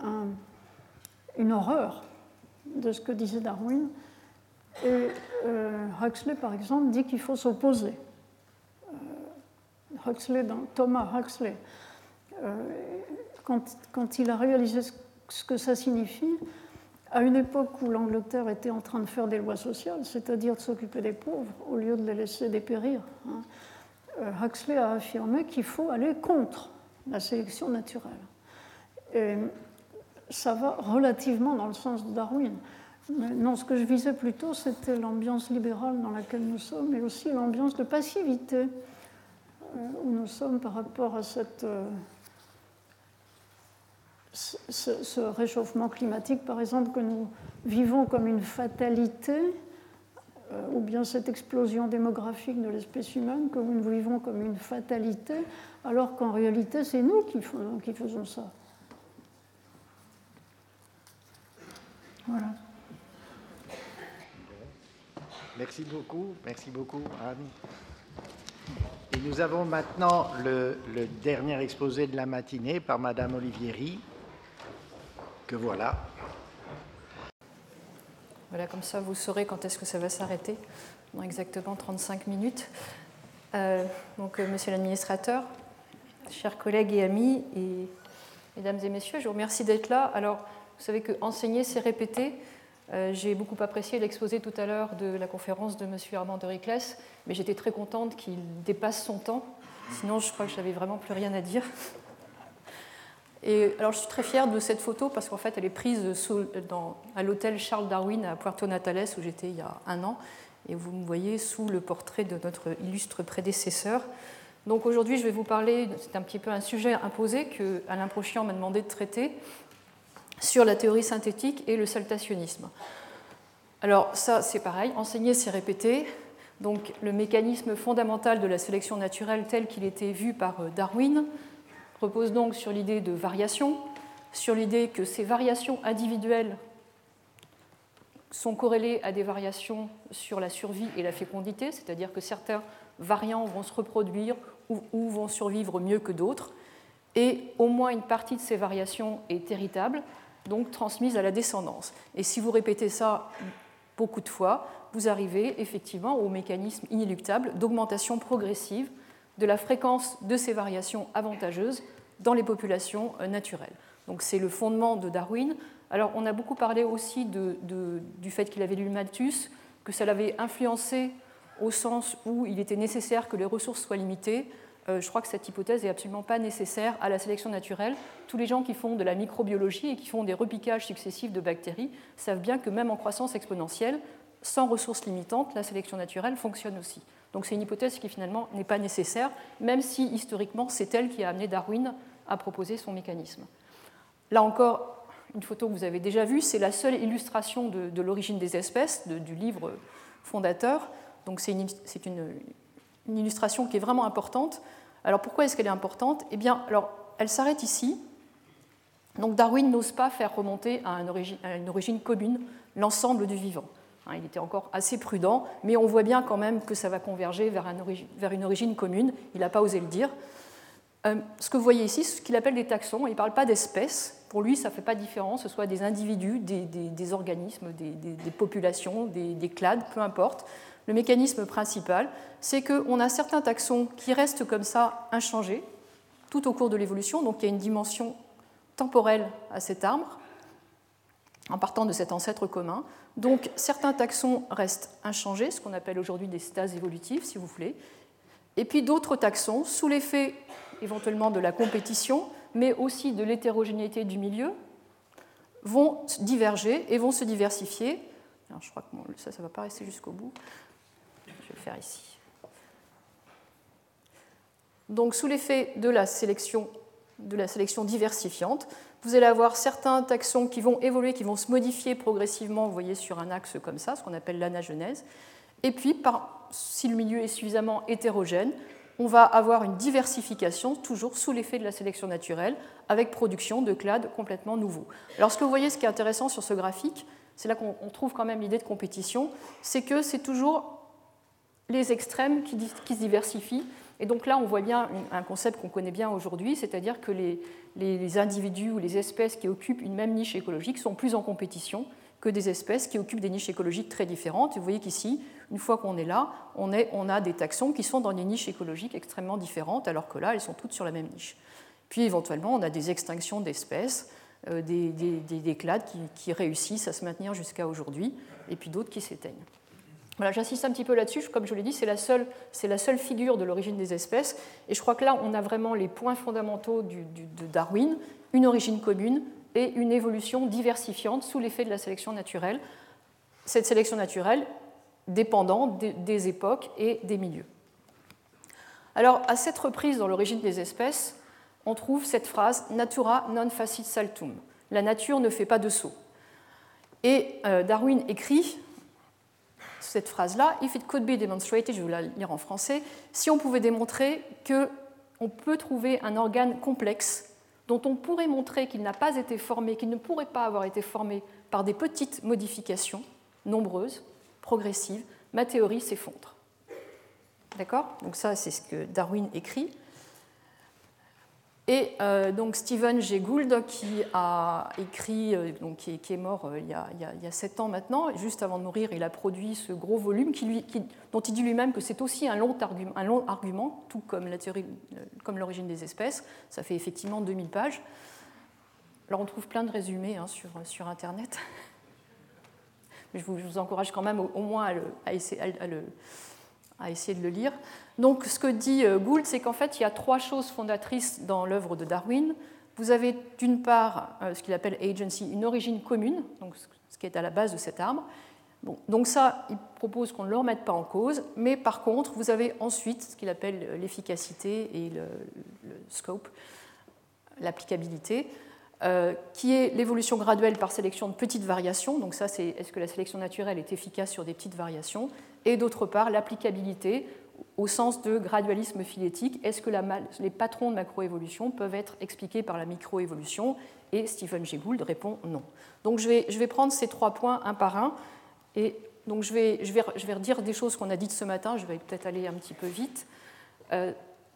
[SPEAKER 2] une horreur de ce que disait Darwin, et euh, Huxley, par exemple, dit qu'il faut s'opposer. Euh, Huxley, Thomas Huxley, euh, quand, il a réalisé ce que ça signifie, à une époque où l'Angleterre était en train de faire des lois sociales, c'est-à-dire de s'occuper des pauvres au lieu de les laisser dépérir, hein, Huxley a affirmé qu'il faut aller contre la sélection naturelle. Et ça va relativement dans le sens de Darwin. Non, ce que je visais plutôt, c'était l'ambiance libérale dans laquelle nous sommes et aussi l'ambiance de passivité euh, où nous sommes par rapport à cette, euh, ce, réchauffement climatique, par exemple, que nous vivons comme une fatalité, euh, ou bien cette explosion démographique de l'espèce humaine que nous vivons comme une fatalité, alors qu'en réalité, c'est nous qui faisons ça. Voilà.
[SPEAKER 3] Merci beaucoup, merci beaucoup Anne. nous avons maintenant le, dernier exposé de la matinée par Madame Olivieri, que voilà.
[SPEAKER 5] Voilà, comme ça vous saurez quand est-ce que ça va s'arrêter, dans exactement 35 minutes. Euh, donc, euh, monsieur l'administrateur, chers collègues et amis, et mesdames et messieurs, je vous remercie d'être là. Alors, vous savez que enseigner, c'est répéter. Euh, j'ai beaucoup apprécié l'exposé tout à l'heure de la conférence de M. Armand de Riclès, mais j'étais très contente qu'il dépasse son temps. Sinon, je crois que je n'avais vraiment plus rien à dire. Et alors, je suis très fière de cette photo parce qu'en fait, elle est prise à l'hôtel Charles Darwin à Puerto Natales où j'étais il y a un an. Et vous me voyez sous le portrait de notre illustre prédécesseur. Donc aujourd'hui, je vais vous parler, c'est un petit peu un sujet imposé que Alain Prochian m'a demandé de traiter, sur la théorie synthétique et le saltationnisme. Alors ça, c'est pareil, enseigner, c'est répéter. Donc le mécanisme fondamental de la sélection naturelle tel qu'il était vu par euh, Darwin repose donc sur l'idée de variation, sur l'idée que ces variations individuelles sont corrélées à des variations sur la survie et la fécondité, c'est-à-dire que certains variants vont se reproduire ou, ou vont survivre mieux que d'autres, et au moins une partie de ces variations est héritable, donc transmise à la descendance. Et si vous répétez ça beaucoup de fois, vous arrivez effectivement au mécanisme inéluctable d'augmentation progressive de la fréquence de ces variations avantageuses dans les populations euh, naturelles. Donc c'est le fondement de Darwin. Alors on a beaucoup parlé aussi du fait qu'il avait lu Malthus, que ça l'avait influencé au sens où il était nécessaire que les ressources soient limitées. Euh, je crois que cette hypothèse n'est absolument pas nécessaire à la sélection naturelle. Tous les gens qui font de la microbiologie et qui font des repiquages successifs de bactéries savent bien que même en croissance exponentielle, sans ressources limitantes, la sélection naturelle fonctionne aussi. Donc c'est une hypothèse qui finalement n'est pas nécessaire, même si historiquement c'est elle qui a amené Darwin à proposer son mécanisme. Là encore, une photo que vous avez déjà vue, c'est la seule illustration de, l'origine des espèces du livre fondateur. Donc une illustration qui est vraiment importante. Alors pourquoi est-ce qu'elle est importante? Eh bien, alors, elle s'arrête ici. Donc Darwin n'ose pas faire remonter à une origine, une commune l'ensemble du vivant. Hein, il était encore assez prudent, mais on voit bien quand même que ça va converger vers, vers une origine commune. Il n'a pas osé le dire. Euh, ce que vous voyez ici, ce qu'il appelle des taxons, il ne parle pas d'espèces. Pour lui, ça ne fait pas de différence, ce soit des individus, des, organismes, des, populations, des, clades, peu importe le mécanisme principal, c'est qu'on a certains taxons qui restent comme ça inchangés tout au cours de l'évolution, donc il y a une dimension temporelle à cet arbre, en partant de cet ancêtre commun. Donc certains taxons restent inchangés, ce qu'on appelle aujourd'hui des stases évolutives, si vous voulez, et puis d'autres taxons, sous l'effet éventuellement de la compétition, mais aussi de l'hétérogénéité du milieu, vont diverger et vont se diversifier. je crois que ça, ça ne va pas rester jusqu'au bout faire ici. Donc sous l'effet de la sélection diversifiante, vous allez avoir certains taxons qui vont évoluer, qui vont se modifier progressivement, vous voyez, sur un axe comme ça, ce qu'on appelle l'anagenèse. Et puis, si le milieu est suffisamment hétérogène, on va avoir une diversification, toujours sous l'effet de la sélection naturelle, avec production de clades complètement nouveaux. Alors, ce que vous voyez, ce qui est intéressant sur ce graphique, c'est là qu'on trouve quand même l'idée de compétition, c'est que c'est toujours les extrêmes qui, se diversifient. Et donc là, on voit bien un concept qu'on connaît bien aujourd'hui, c'est-à-dire que les, individus ou les espèces qui occupent une même niche écologique sont plus en compétition que des espèces qui occupent des niches écologiques très différentes. Vous voyez qu'ici, une fois qu'on est là, on, on, a des taxons qui sont dans des niches écologiques extrêmement différentes, alors que là, elles sont toutes sur la même niche. Puis éventuellement, on a des extinctions d'espèces, euh, des, clades qui réussissent à se maintenir jusqu'à aujourd'hui, et puis d'autres qui s'éteignent. Voilà, J'insiste un petit peu là-dessus, comme je l'ai dit, c'est la, seule, la seule figure de l'origine des espèces, et je crois que là, on a vraiment les points fondamentaux de Darwin, une origine commune et une évolution diversifiante sous l'effet de la sélection naturelle. Cette sélection naturelle dépendant des, époques et des milieux. Alors, à cette reprise dans l'origine des espèces, on trouve cette phrase Natura non facit saltum. La nature ne fait pas de saut. Et euh, Darwin écrit cette phrase-là, if it could be demonstrated, je vais la lire en français, si on pouvait démontrer qu'on peut trouver un organe complexe dont on pourrait montrer qu'il n'a pas été formé, qu'il ne pourrait pas avoir été formé par des petites modifications nombreuses, progressives, ma théorie s'effondre. D'accord? Donc ça, c'est ce que Darwin écrit. Et euh, donc Stephen Jay Gould, qui a écrit, euh, donc qui, est, mort euh, il, y a, il, sept ans maintenant, juste avant de mourir, il a produit ce gros volume dont il dit lui-même que c'est aussi un long, argument, un long argument, tout comme la théorie, comme l'origine des espèces. Ça fait effectivement 2000 pages. Alors on trouve plein de résumés hein, sur, sur Internet. [LAUGHS] Mais je vous, je vous, encourage quand même au, moins à, essayer, à, le, à essayer de le lire. Donc ce que dit euh, Gould, c'est qu'en fait, il y a trois choses fondatrices dans l'œuvre de Darwin. Vous avez d'une part euh, ce qu'il appelle agency, une origine commune, donc ce qui est à la base de cet arbre. Donc ça, il propose qu'on ne le remette pas en cause, mais par contre, vous avez ensuite ce qu'il appelle l'efficacité et le, scope, l'applicabilité, euh, qui est l'évolution graduelle par sélection de petites variations. Donc ça, c'est est-ce que la sélection naturelle est efficace sur des petites variations? Et d'autre part, l'applicabilité au sens de gradualisme phylétique. Est-ce que les patrons de macroévolution peuvent être expliqués par la microévolution? Et Stephen Jay Gould répond non. Donc je vais, je vais, prendre ces trois points un par un. Et donc je vais, je vais, je vais redire des choses qu'on a dites ce matin. Je vais peut-être aller un petit peu vite. Euh,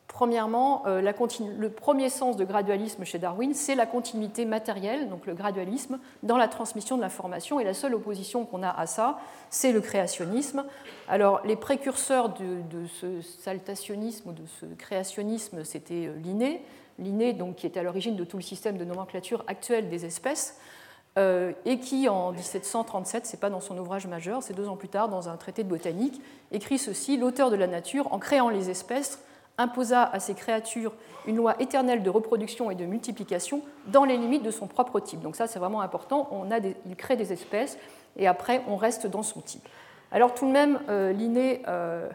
[SPEAKER 5] Premièrement, euh, le premier sens de gradualisme chez Darwin, c'est la continuité matérielle, donc le gradualisme, dans la transmission de l'information. Et la seule opposition qu'on a à ça, c'est le créationnisme. Alors, les précurseurs de, ce saltationnisme ou de ce créationnisme, c'était euh, Linné. Linné, donc, qui est à l'origine de tout le système de nomenclature actuel des espèces, euh, et qui, en 1737, c'est pas dans son ouvrage majeur, c'est deux ans plus tard, dans un traité de botanique, écrit ceci L'auteur de la nature, en créant les espèces, imposa à ces créatures une loi éternelle de reproduction et de multiplication dans les limites de son propre type. Donc ça, c'est vraiment important. On a il crée des espèces et après, on reste dans son type. Alors tout de même, euh, l'inné, euh,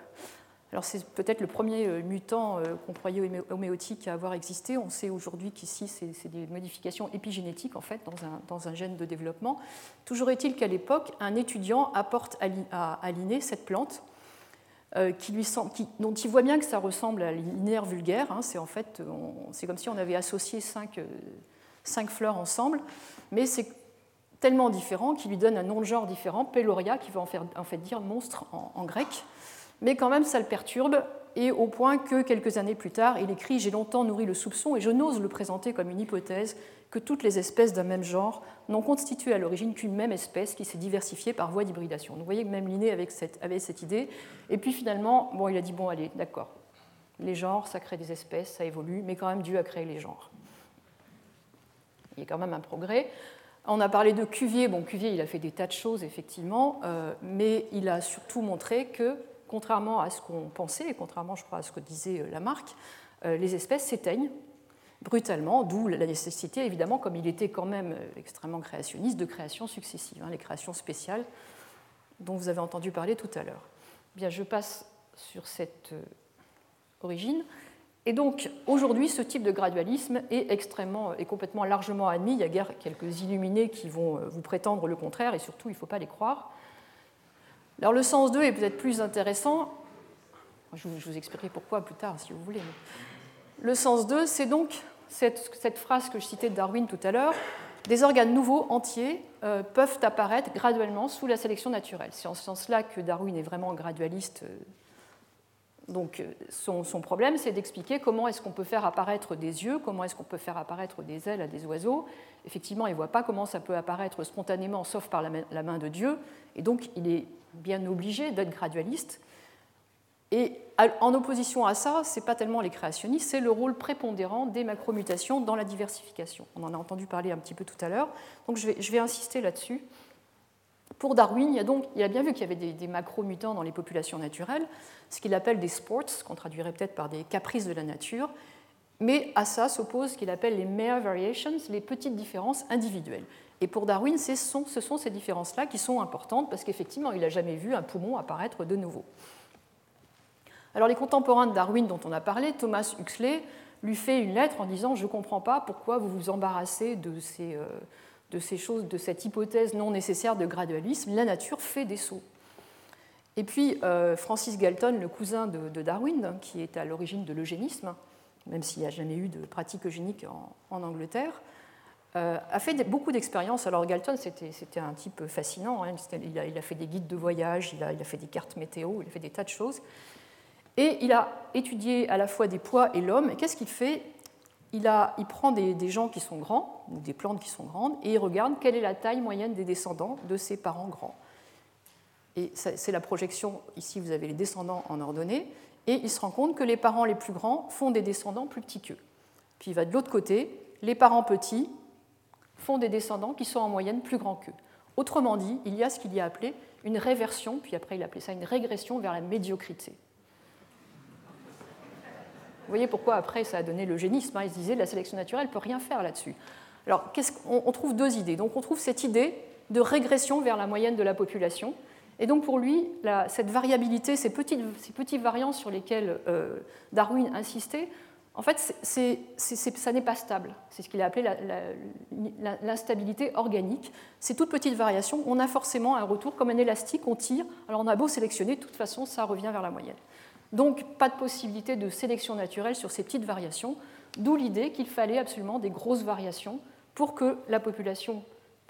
[SPEAKER 5] alors c'est peut-être le premier euh, mutant qu'on croyait homéotique à avoir existé. On sait aujourd'hui qu'ici, c'est des modifications épigénétiques en fait dans un, dans un gène de développement. Toujours est-il qu'à l'époque, un étudiant apporte à, à l'inné cette plante euh, lui dont il voit bien que ça ressemble à linéaire vulgaire. Hein. c'est en fait, c'est comme si on avait associé cinq, euh, cinq fleurs ensemble, mais c'est tellement différent qu'il lui donne un nom de genre différent, Peloria, qui veut en, faire, en fait dire monstre en, grec. Mais quand même, ça le perturbe, et au point que quelques années plus tard, il écrit J'ai longtemps nourri le soupçon, et je n'ose le présenter comme une hypothèse, que toutes les espèces d'un même genre n'ont constitué à l'origine qu'une même espèce qui s'est diversifiée par voie d'hybridation. Vous voyez que même Linné avait cette, idée. Et puis finalement, bon, il a dit bon, allez, d'accord, les genres, ça crée des espèces, ça évolue, mais quand même Dieu a créé les genres. Il y a quand même un progrès. On a parlé de Cuvier. Bon, Cuvier, il a fait des tas de choses, effectivement, euh, mais il a surtout montré que, contrairement à ce qu'on pensait, et contrairement, je crois, à ce que disait euh, Lamarck, euh, les espèces s'éteignent brutalement, d'où la nécessité, évidemment, comme il était quand même euh, extrêmement créationniste, de créations successives, hein, les créations spéciales dont vous avez entendu parler tout à l'heure. Bien, je passe sur cette origine. Et donc, aujourd'hui, ce type de gradualisme est extrêmement et complètement largement admis. Il y a guère quelques illuminés qui vont vous prétendre le contraire, et surtout, il ne faut pas les croire. Alors, le sens 2 est peut-être plus intéressant. Je vous, expliquerai pourquoi plus tard, si vous voulez. Le sens 2, c'est donc cette, phrase que je citais de Darwin tout à l'heure, des organes nouveaux, entiers, euh, peuvent apparaître graduellement sous la sélection naturelle. C'est en ce sens-là que Darwin est vraiment gradualiste. Euh, donc euh, son, son problème, c'est d'expliquer comment est-ce qu'on peut faire apparaître des yeux, comment est-ce qu'on peut faire apparaître des ailes à des oiseaux. Effectivement, il ne voit pas comment ça peut apparaître spontanément, sauf par la main de Dieu. Et donc, il est bien obligé d'être gradualiste. Et en opposition à ça, ce n'est pas tellement les créationnistes, c'est le rôle prépondérant des macromutations dans la diversification. On en a entendu parler un petit peu tout à l'heure, donc je vais, insister là-dessus. Pour Darwin, il, a bien vu qu'il y avait des, des macromutants dans les populations naturelles, ce qu'il appelle des sports, qu'on traduirait peut-être par des caprices de la nature, mais à ça s'oppose ce qu'il appelle les mere variations, les petites différences individuelles. Et pour Darwin, ce sont, ce sont ces différences-là qui sont importantes parce qu'effectivement, il n'a jamais vu un poumon apparaître de nouveau. Alors les contemporains de Darwin dont on a parlé, Thomas Huxley, lui fait une lettre en disant Je ne comprends pas pourquoi vous vous embarrassez euh, de ces choses, de cette hypothèse non nécessaire de gradualisme. La nature fait des sauts. Et puis euh, Francis Galton, le cousin de, Darwin, qui est à l'origine de l'eugénisme, même s'il n'y a jamais eu de pratique eugénique en, Angleterre, a fait beaucoup d'expériences. Alors Galton, c'était un type fascinant. Hein. Il, a, fait des guides de voyage, il a, fait des cartes météo, il a fait des tas de choses. Et il a étudié à la fois des poids et l'homme. Et qu'est-ce qu'il fait? Il, prend des, des, gens qui sont grands, ou des plantes qui sont grandes, et il regarde quelle est la taille moyenne des descendants de ses parents grands. Et c'est la projection, ici vous avez les descendants en ordonnée, et il se rend compte que les parents les plus grands font des descendants plus petits qu'eux. Puis il va de l'autre côté, les parents petits font des descendants qui sont en moyenne plus grands qu'eux. Autrement dit, il y a ce qu'il y a appelé une réversion, puis après il appelait ça une régression vers la médiocrité. Vous voyez pourquoi après ça a donné l'eugénisme. Hein. Il se disait la sélection naturelle ne peut rien faire là-dessus. Alors on, on trouve deux idées. Donc on trouve cette idée de régression vers la moyenne de la population. Et donc pour lui, cette variabilité, ces petites, ces petites, variances sur lesquelles euh, Darwin insistait, en fait, ça n'est pas stable. C'est ce qu'il a appelé l'instabilité organique. Ces toutes petites variations, on a forcément un retour comme un élastique, on tire. Alors on a beau sélectionner, de toute façon, ça revient vers la moyenne. Donc pas de possibilité de sélection naturelle sur ces petites variations, d'où l'idée qu'il fallait absolument des grosses variations pour que la population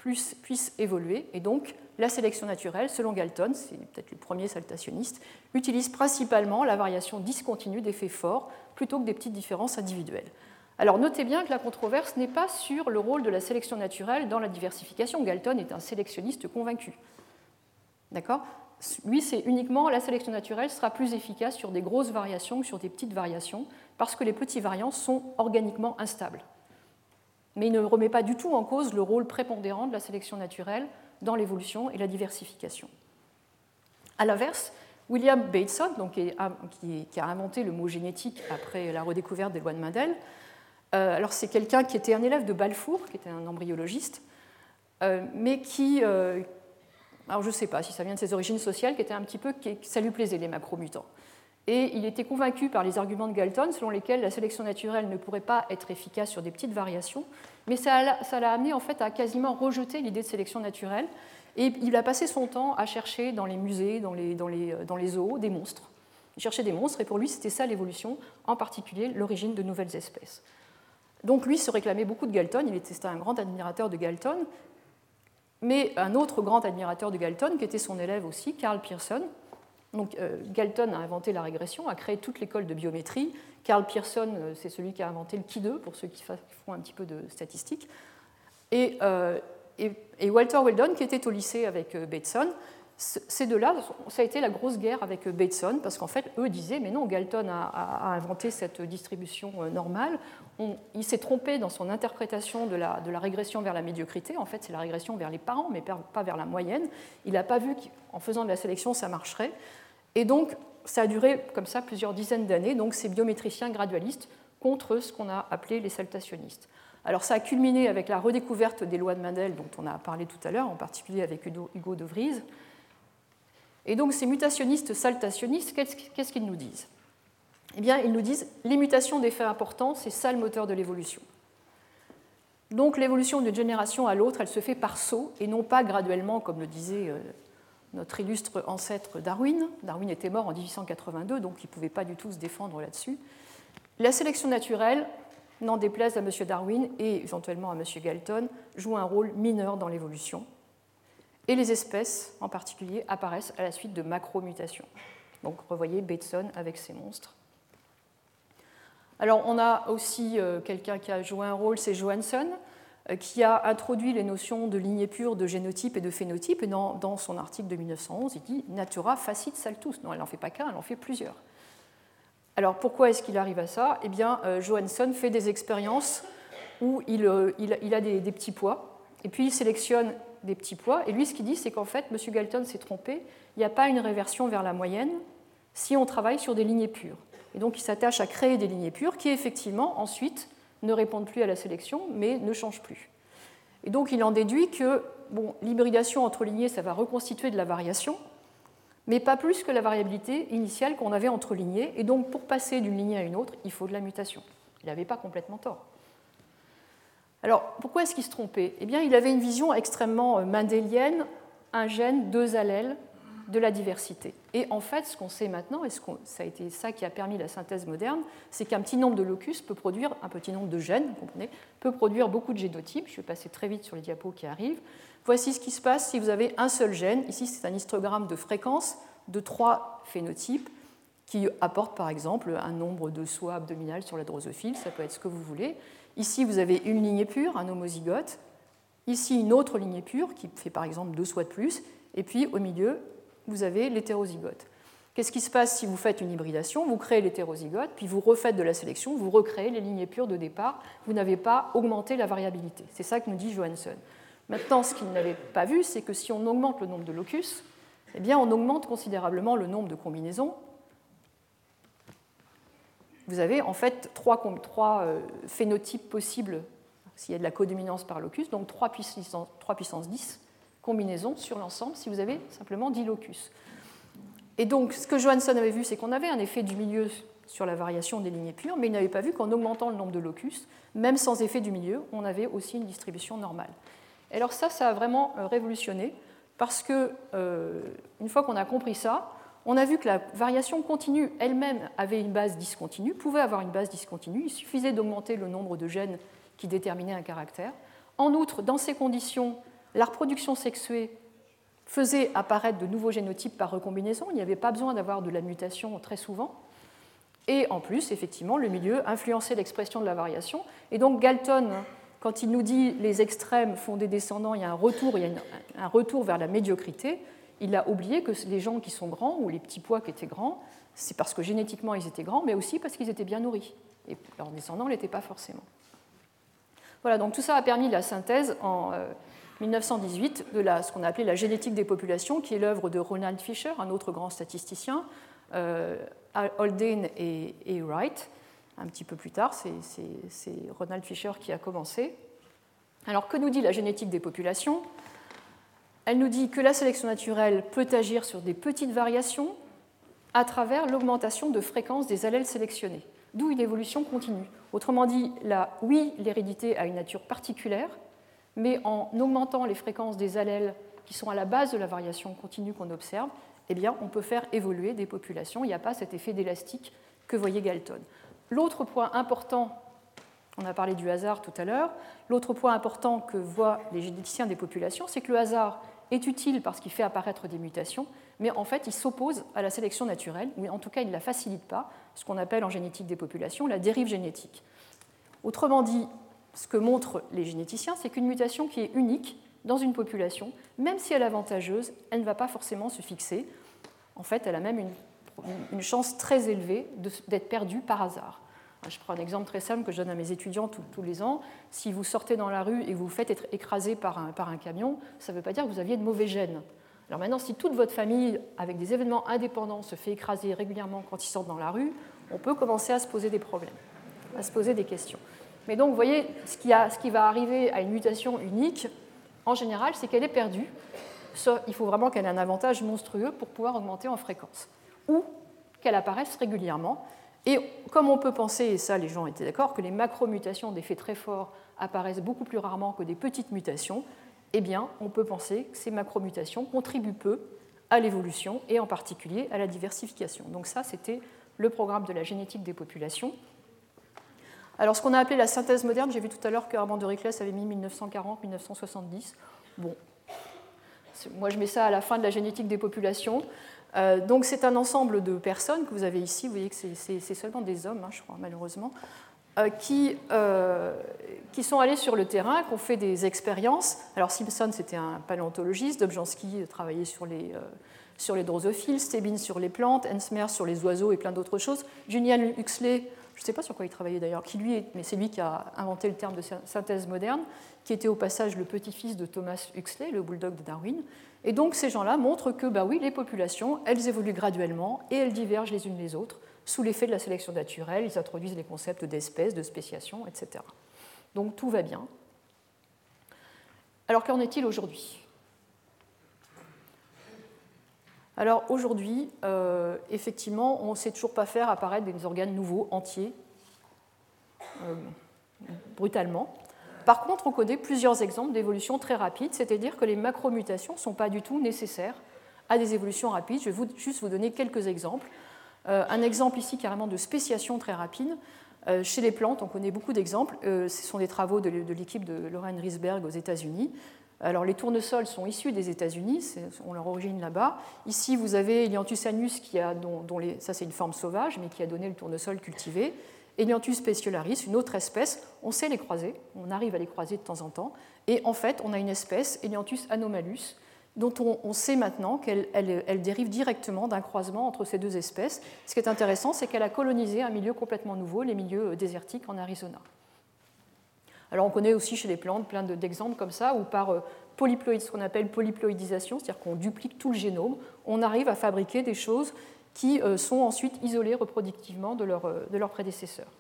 [SPEAKER 5] puisse, puisse évoluer. Et donc la sélection naturelle, selon Galton, c'est peut-être le premier saltationniste, utilise principalement la variation discontinue d'effets forts plutôt que des petites différences individuelles. Alors notez bien que la controverse n'est pas sur le rôle de la sélection naturelle dans la diversification. Galton est un sélectionniste convaincu. D'accord? Lui, c'est uniquement la sélection naturelle sera plus efficace sur des grosses variations que sur des petites variations, parce que les petits variants sont organiquement instables. Mais il ne remet pas du tout en cause le rôle prépondérant de la sélection naturelle dans l'évolution et la diversification. A l'inverse, William Bateson, qui, a inventé le mot génétique après la redécouverte des lois de Mendel, euh, alors c'est quelqu'un qui était un élève de Balfour, qui était un embryologiste, euh, mais qui, euh, alors je ne sais pas si ça vient de ses origines sociales, qui était un petit peu, ça lui plaisait les macromutants. Et il était convaincu par les arguments de Galton, selon lesquels la sélection naturelle ne pourrait pas être efficace sur des petites variations, mais ça l'a amené en fait à quasiment rejeter l'idée de sélection naturelle. Et il a passé son temps à chercher dans les musées, dans les, dans les, zoos, des monstres. Il cherchait des monstres, et pour lui, c'était ça l'évolution, en particulier l'origine de nouvelles espèces. Donc lui se réclamait beaucoup de Galton, il était un grand admirateur de Galton, mais un autre grand admirateur de Galton, qui était son élève aussi, Karl Pearson. Donc, euh, Galton a inventé la régression, a créé toute l'école de biométrie. Karl Pearson, euh, c'est celui qui a inventé le Ki2, pour ceux qui font un petit peu de statistiques. Et, euh, Walter Weldon, qui était au lycée avec Bateson, ces deux-là, ça a été la grosse guerre avec Bateson, parce qu'en fait, eux disaient, mais non, Galton a, inventé cette distribution normale, il s'est trompé dans son interprétation de la, régression vers la médiocrité, en fait c'est la régression vers les parents, mais pas vers la moyenne, il n'a pas vu qu'en faisant de la sélection, ça marcherait, et donc ça a duré comme ça plusieurs dizaines d'années, donc ces biométriciens gradualistes contre ce qu'on a appelé les saltationnistes. Alors ça a culminé avec la redécouverte des lois de Mendel dont on a parlé tout à l'heure, en particulier avec Hugo de Vries, et donc ces mutationnistes saltationnistes, qu'est-ce qu'ils nous disent? Eh bien, ils nous disent les mutations d'effets importants, c'est ça le moteur de l'évolution. Donc l'évolution d'une génération à l'autre, elle se fait par saut et non pas graduellement, comme le disait euh, notre illustre ancêtre Darwin. Darwin était mort en 1882, donc il ne pouvait pas du tout se défendre là-dessus. La sélection naturelle, n'en déplaise à M. Darwin et éventuellement à M. Galton, joue un rôle mineur dans l'évolution et les espèces en particulier apparaissent à la suite de macromutations. Donc revoyez Bateson avec ses monstres. Alors on a aussi euh, quelqu'un qui a joué un rôle, c'est Johansson, qui a introduit les notions de lignée pure, de génotype et de phénotype. Et dans, son article de 1911, il dit Natura facit saltus. Non, elle n'en fait pas qu'un, elle en fait plusieurs. Alors pourquoi est-ce qu'il arrive à ça? Eh bien, euh, Johansson fait des expériences où il, a des, des petits pois, et puis il sélectionne des petits poids. Et lui, ce qu'il dit, c'est qu'en fait, M. Galton s'est trompé. Il n'y a pas une réversion vers la moyenne si on travaille sur des lignées pures. Et donc, il s'attache à créer des lignées pures qui, effectivement, ensuite, ne répondent plus à la sélection, mais ne changent plus. Et donc, il en déduit que l'hybridation entre lignées, ça va reconstituer de la variation, mais pas plus que la variabilité initiale qu'on avait entre lignées. Et donc, pour passer d'une lignée à une autre, il faut de la mutation. Il n'avait pas complètement tort. Alors, pourquoi est-ce qu'il se trompait? Eh bien, il avait une vision extrêmement euh, mendélienne, un gène, deux allèles de la diversité. Et en fait, ce qu'on sait maintenant, et ce ça a été ça qui a permis la synthèse moderne, c'est qu'un petit nombre de locus peut produire, un petit nombre de gènes, vous comprenez, peut produire beaucoup de génotypes. Je vais passer très vite sur les diapos qui arrivent. Voici ce qui se passe si vous avez un seul gène. Ici, c'est un histogramme de fréquence de trois phénotypes. qui apporte par exemple un nombre de soies abdominales sur la drosophile, ça peut être ce que vous voulez. Ici, vous avez une lignée pure, un homozygote. Ici, une autre lignée pure qui fait par exemple deux soies de plus. Et puis au milieu, vous avez l'hétérozygote. Qu'est-ce qui se passe si vous faites une hybridation Vous créez l'hétérozygote, puis vous refaites de la sélection, vous recréez les lignées pures de départ. Vous n'avez pas augmenté la variabilité. C'est ça que nous dit Johansson. Maintenant, ce qu'il n'avait pas vu, c'est que si on augmente le nombre de locus, eh bien, on augmente considérablement le nombre de combinaisons. Vous avez en fait trois, euh, phénotypes possibles s'il y a de la codominance par locus, donc 3 puissance, 3 puissance 10 combinaisons sur l'ensemble si vous avez simplement 10 locus. Et donc, ce que Johansson avait vu, c'est qu'on avait un effet du milieu sur la variation des lignées pures, mais il n'avait pas vu qu'en augmentant le nombre de locus, même sans effet du milieu, on avait aussi une distribution normale. Et alors ça, ça a vraiment euh, révolutionné, parce que euh, une fois qu'on a compris ça, on a vu que la variation continue elle-même avait une base discontinue, pouvait avoir une base discontinue, il suffisait d'augmenter le nombre de gènes qui déterminaient un caractère. En outre, dans ces conditions, la reproduction sexuée faisait apparaître de nouveaux génotypes par recombinaison. Il n'y avait pas besoin d'avoir de la mutation très souvent. Et en plus, effectivement, le milieu influençait l'expression de la variation. Et donc Galton, quand il nous dit les extrêmes font des descendants, il y a un retour, il y a un retour vers la médiocrité, il a oublié que les gens qui sont grands ou les petits pois qui étaient grands, c'est parce que génétiquement ils étaient grands, mais aussi parce qu'ils étaient bien nourris. Et leurs descendants ne l'étaient pas forcément. Voilà, donc tout ça a permis la synthèse en, euh, 1918 de la, ce qu'on a appelé la génétique des populations, qui est l'œuvre de Ronald Fisher, un autre grand statisticien, euh, et, Wright. Un petit peu plus tard, c'est Ronald Fisher qui a commencé. Alors, que nous dit la génétique des populations? Elle nous dit que la sélection naturelle peut agir sur des petites variations à travers l'augmentation de fréquence des allèles sélectionnés, d'où une évolution continue. Autrement dit, oui, l'hérédité a une nature particulière, mais en augmentant les fréquences des allèles qui sont à la base de la variation continue qu'on observe, eh bien, on peut faire évoluer des populations. Il n'y a pas cet effet d'élastique que voyait Galton. L'autre point important, on a parlé du hasard tout à l'heure, l'autre point important que voient les généticiens des populations, c'est que le hasard est utile parce qu'il fait apparaître des mutations, mais en fait, il s'oppose à la sélection naturelle, ou en tout cas, il ne la facilite pas, ce qu'on appelle en génétique des populations la dérive génétique. Autrement dit, ce que montrent les généticiens, c'est qu'une mutation qui est unique dans une population, même si elle est avantageuse, elle ne va pas forcément se fixer. En fait, elle a même une, chance très élevée d'être perdue par hasard. Je prends un exemple très simple que je donne à mes étudiants tous les ans. Si vous sortez dans la rue et vous vous faites être écrasé par un, par un camion, ça ne veut pas dire que vous aviez de mauvais gènes. Alors maintenant, si toute votre famille, avec des événements indépendants, se fait écraser régulièrement quand ils sortent dans la rue, on peut commencer à se poser des problèmes, à se poser des questions. Mais donc, vous voyez, ce qui, va arriver à une mutation unique, en général, c'est qu'elle est perdue. il faut vraiment qu'elle ait un avantage monstrueux pour pouvoir augmenter en fréquence. Ou qu'elle apparaisse régulièrement. Et comme on peut penser, et ça les gens étaient d'accord, que les macromutations d'effet très fort apparaissent beaucoup plus rarement que des petites mutations, eh bien, on peut penser que ces macromutations contribuent peu à l'évolution et en particulier à la diversification. Donc ça, c'était le programme de la génétique des populations. Alors, ce qu'on a appelé la synthèse moderne, j'ai vu tout à l'heure que Armand de Riclès avait mis 1940-1970. Bon, moi je mets ça à la fin de la génétique des populations. Euh, donc, c'est un ensemble de personnes que vous avez ici. Vous voyez que c'est seulement des hommes, hein, je crois, malheureusement, euh, qui, euh, qui, sont allés sur le terrain, qui ont fait des expériences. Alors, Simpson, c'était un paléontologiste, Dobzhansky travaillait sur les sur les drosophiles, Stebbins sur les plantes, Hensmer sur les oiseaux et plein d'autres choses. Julian Huxley je ne sais pas sur quoi il travaillait d'ailleurs, qui mais c'est lui qui a inventé le terme de synthèse moderne, qui était au passage le petit-fils de Thomas Huxley, le bulldog de Darwin. Et donc ces gens-là montrent que bah oui, les populations, elles évoluent graduellement et elles divergent les unes les autres sous l'effet de la sélection naturelle. Ils introduisent les concepts d'espèces, de spéciation, etc. Donc tout va bien. Alors qu'en est-il aujourd'hui? Alors aujourd'hui, euh, effectivement, on ne sait toujours pas faire apparaître des organes nouveaux, entiers, euh, brutalement. Par contre, on connaît plusieurs exemples d'évolution très rapides, c'est-à-dire que les macromutations ne sont pas du tout nécessaires à des évolutions rapides. Je vais juste vous donner quelques exemples. Euh, un exemple ici carrément de spéciation très rapide. chez les plantes, on connaît beaucoup d'exemples. ce sont des travaux de, l'équipe de Lorraine Riesberg aux États-Unis. Alors les tournesols sont issus des États-Unis, ont leur origine là-bas. Ici, vous avez Elianthus anus, qui a, dont, ça c'est une forme sauvage, mais qui a donné le tournesol cultivé. Elianthus speciolaris, une autre espèce, on sait les croiser, on arrive à les croiser de temps en temps. Et en fait, on a une espèce, Elianthus anomalus, dont on, sait maintenant qu'elle elle, dérive directement d'un croisement entre ces deux espèces. Ce qui est intéressant, c'est qu'elle a colonisé un milieu complètement nouveau, les milieux euh, désertiques en Arizona. Alors on connaît aussi chez les plantes plein d'exemples comme ça, où par euh, polyploïd, ce qu'on appelle polyploïdisation, c'est-à-dire qu'on duplique tout le génome, on arrive à fabriquer des choses qui euh, sont ensuite isolées reproductivement de leurs prédécesseurs.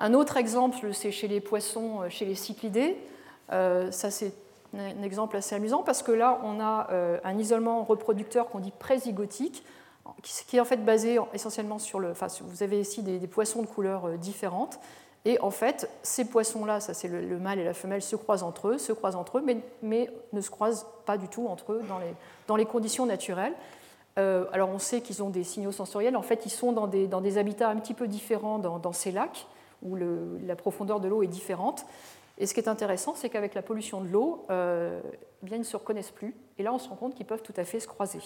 [SPEAKER 5] Un autre exemple, c'est chez les poissons, chez les cyclidés. ça, c'est un exemple assez amusant parce que là, on a euh, un isolement reproducteur qu'on dit prézygotique, qui est en fait basé essentiellement sur le. Enfin, vous avez ici des, poissons de couleurs euh, différentes. Et en fait, ces poissons-là, ça c'est le, mâle et la femelle, se croisent entre eux, se croisent entre eux, mais, ne se croisent pas du tout entre eux dans les, conditions naturelles. Euh, alors on sait qu'ils ont des signaux sensoriels. En fait, ils sont dans des, habitats un petit peu différents dans, ces lacs, où la profondeur de l'eau est différente. Et ce qui est intéressant, c'est qu'avec la pollution de l'eau, euh, eh bien, ils ne se reconnaissent plus. Et là, on se rend compte qu'ils peuvent tout à fait se croiser.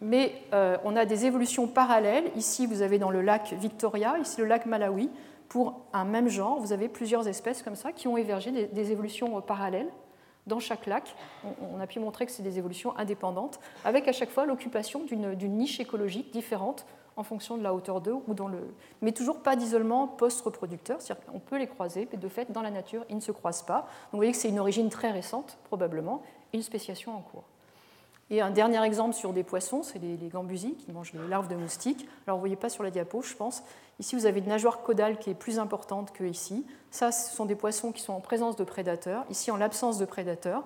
[SPEAKER 5] Mais euh, on a des évolutions parallèles. Ici, vous avez dans le lac Victoria, ici le lac Malawi. Pour un même genre, vous avez plusieurs espèces comme ça qui ont émergé des, évolutions parallèles dans chaque lac. On, a pu montrer que c'est des évolutions indépendantes, avec à chaque fois l'occupation d'une niche écologique différente en fonction de la hauteur d'eux ou dans le. Mais toujours pas d'isolement post-reproducteur, c'est-à-dire qu'on peut les croiser, mais de fait, dans la nature, ils ne se croisent pas. Donc vous voyez que c'est une origine très récente, probablement, et une spéciation en cours. Et un dernier exemple sur des poissons, c'est les, gambusies qui mangent les larves de moustiques. Alors vous ne voyez pas sur la diapo, je pense. Ici, vous avez une nageoire caudale qui est plus importante que ici. Ça, ce sont des poissons qui sont en présence de prédateurs. Ici, en l'absence de prédateurs.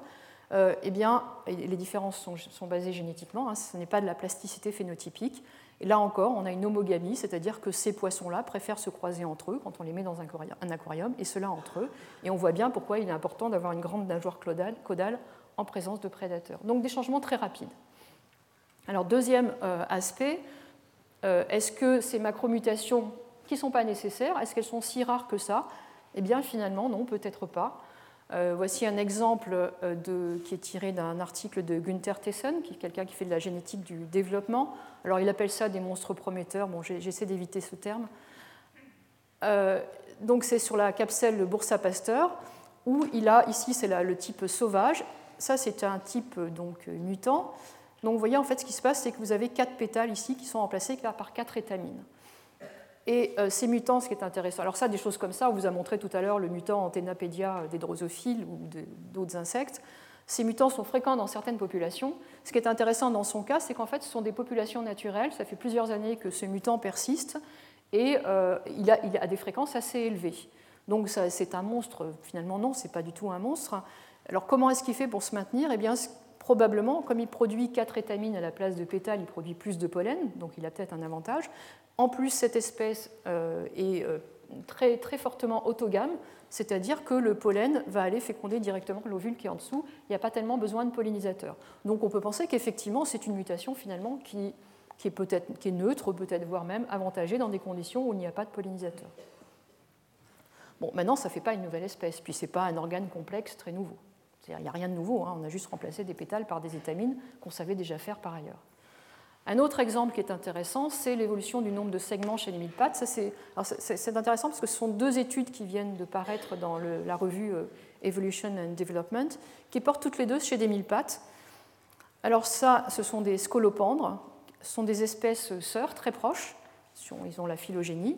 [SPEAKER 5] Euh, eh bien, les différences sont, basées génétiquement, hein. ce n'est pas de la plasticité phénotypique. Et là encore, on a une homogamie, c'est-à-dire que ces poissons-là préfèrent se croiser entre eux quand on les met dans un aquarium, et cela entre eux. Et on voit bien pourquoi il est important d'avoir une grande nageoire caudale en présence de prédateurs. Donc des changements très rapides. Alors deuxième euh, aspect, euh, est-ce que ces macromutations qui ne sont pas nécessaires, est-ce qu'elles sont si rares que ça? Eh bien finalement non, peut-être pas. Euh, voici un exemple euh, qui est tiré d'un article de Günther Tessen, qui est quelqu'un qui fait de la génétique du développement. Alors il appelle ça des monstres prometteurs, bon, j'essaie d'éviter ce terme. Euh, donc c'est sur la capsule Boursa Pasteur, où il a, ici c'est le type sauvage, ça c'est un type donc, mutant. Donc vous voyez en fait ce qui se passe, c'est que vous avez quatre pétales ici qui sont remplacés par quatre étamines. Et euh, ces mutants, ce qui est intéressant, alors ça, des choses comme ça, on vous a montré tout à l'heure le mutant Antennapédia des drosophiles ou d'autres insectes. Ces mutants sont fréquents dans certaines populations. Ce qui est intéressant dans son cas, c'est qu'en fait, ce sont des populations naturelles. Ça fait plusieurs années que ce mutant persiste et euh, il, a, il, a, des fréquences assez élevées. Donc c'est un monstre, finalement non, c'est pas du tout un monstre. Alors comment est-ce qu'il fait pour se maintenir? Eh bien, probablement, comme il produit 4 étamines à la place de pétales, il produit plus de pollen, donc il a peut-être un avantage. En plus, cette espèce euh, est euh, très, très fortement autogame, c'est-à-dire que le pollen va aller féconder directement l'ovule qui est en dessous. Il n'y a pas tellement besoin de pollinisateurs. Donc on peut penser qu'effectivement, c'est une mutation finalement qui, est peut-être qui est neutre, peut-être voire même avantagée dans des conditions où il n'y a pas de pollinisateur. Bon, maintenant, ça ne fait pas une nouvelle espèce, puis ce n'est pas un organe complexe très nouveau. Il n'y a rien de nouveau, hein. on a juste remplacé des pétales par des étamines qu'on savait déjà faire par ailleurs. Un autre exemple qui est intéressant, c'est l'évolution du nombre de segments chez les mille pattes. C'est intéressant parce que ce sont deux études qui viennent de paraître dans la revue euh, Evolution and Development, qui portent toutes les deux chez des mille pattes. Alors ça, ce sont des scolopendres, ce sont des espèces sœurs très proches, ils ont la phylogénie,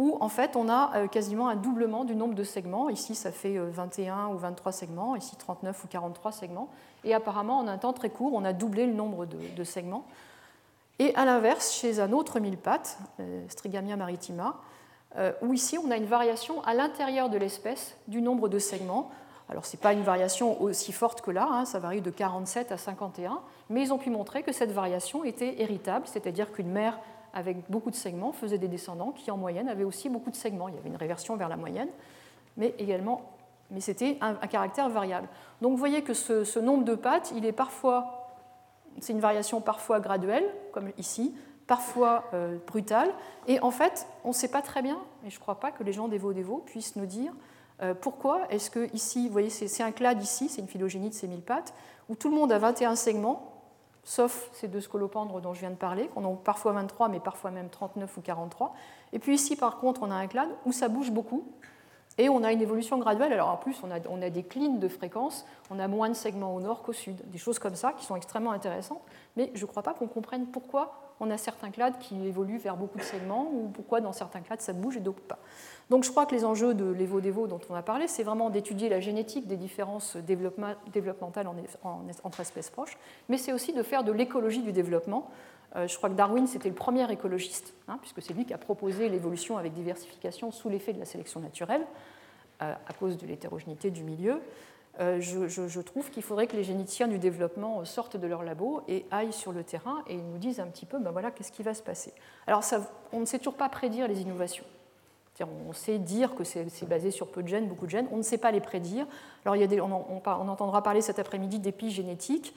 [SPEAKER 5] où en fait on a euh, quasiment un doublement du nombre de segments. Ici, ça fait 21 euh, ou 23 segments, ici 39 ou 43 segments. Et apparemment, en un temps très court, on a doublé le nombre de segments. Et à l'inverse, chez un autre mille-pattes, euh, Strigamia maritima, où ici on a une variation à l'intérieur de l'espèce du nombre de segments. Alors ce n'est pas une variation aussi forte que là, hein, ça varie de 47 à 51, mais ils ont pu montrer que cette variation était héritable, c'est-à-dire qu'une mère avec beaucoup de segments faisait des descendants qui en moyenne avaient aussi beaucoup de segments. Il y avait une réversion vers la moyenne, mais également, mais c'était un, caractère variable. Donc vous voyez que ce, nombre de pattes, il est parfois c'est une variation parfois graduelle, comme ici, parfois euh, brutale. Et en fait, on ne sait pas très bien, et je ne crois pas que les gens des Vaux puissent nous dire Euh, pourquoi est-ce que ici, vous voyez, c'est un clade ici, c'est une phylogénie de ces mille pattes, où tout le monde a 21 segments, sauf ces deux scolopendres dont je viens de parler, qu'on a parfois 23, mais parfois même 39 ou 43. Et puis ici, par contre, on a un clade où ça bouge beaucoup, et on a une évolution graduelle. Alors en plus, on a, des clines de fréquence, on a moins de segments au nord qu'au sud, des choses comme ça qui sont extrêmement intéressantes, mais je ne crois pas qu'on comprenne pourquoi on a certains clades qui évoluent vers beaucoup de segments ou pourquoi dans certains clades ça bouge et d'autres pas. Donc je crois que les enjeux de l'évo-dévo dont on a parlé, c'est vraiment d'étudier la génétique des différences développementales entre espèces proches, mais c'est aussi de faire de l'écologie du développement. Euh, je crois que Darwin, c'était le premier écologiste, hein, puisque c'est lui qui a proposé l'évolution avec diversification sous l'effet de la sélection naturelle, euh, à cause de l'hétérogénéité du milieu. Euh, je, trouve qu'il faudrait que les généticiens du développement sortent de leur labo et aillent sur le terrain et nous disent un petit peu, ben voilà, qu'est-ce qui va se passer. Alors, on ne sait toujours pas prédire les innovations. On sait dire que c'est basé sur peu de gènes, beaucoup de gènes. On ne sait pas les prédire. Alors, il y a des, on, entendra parler cet après-midi d'épigénétique.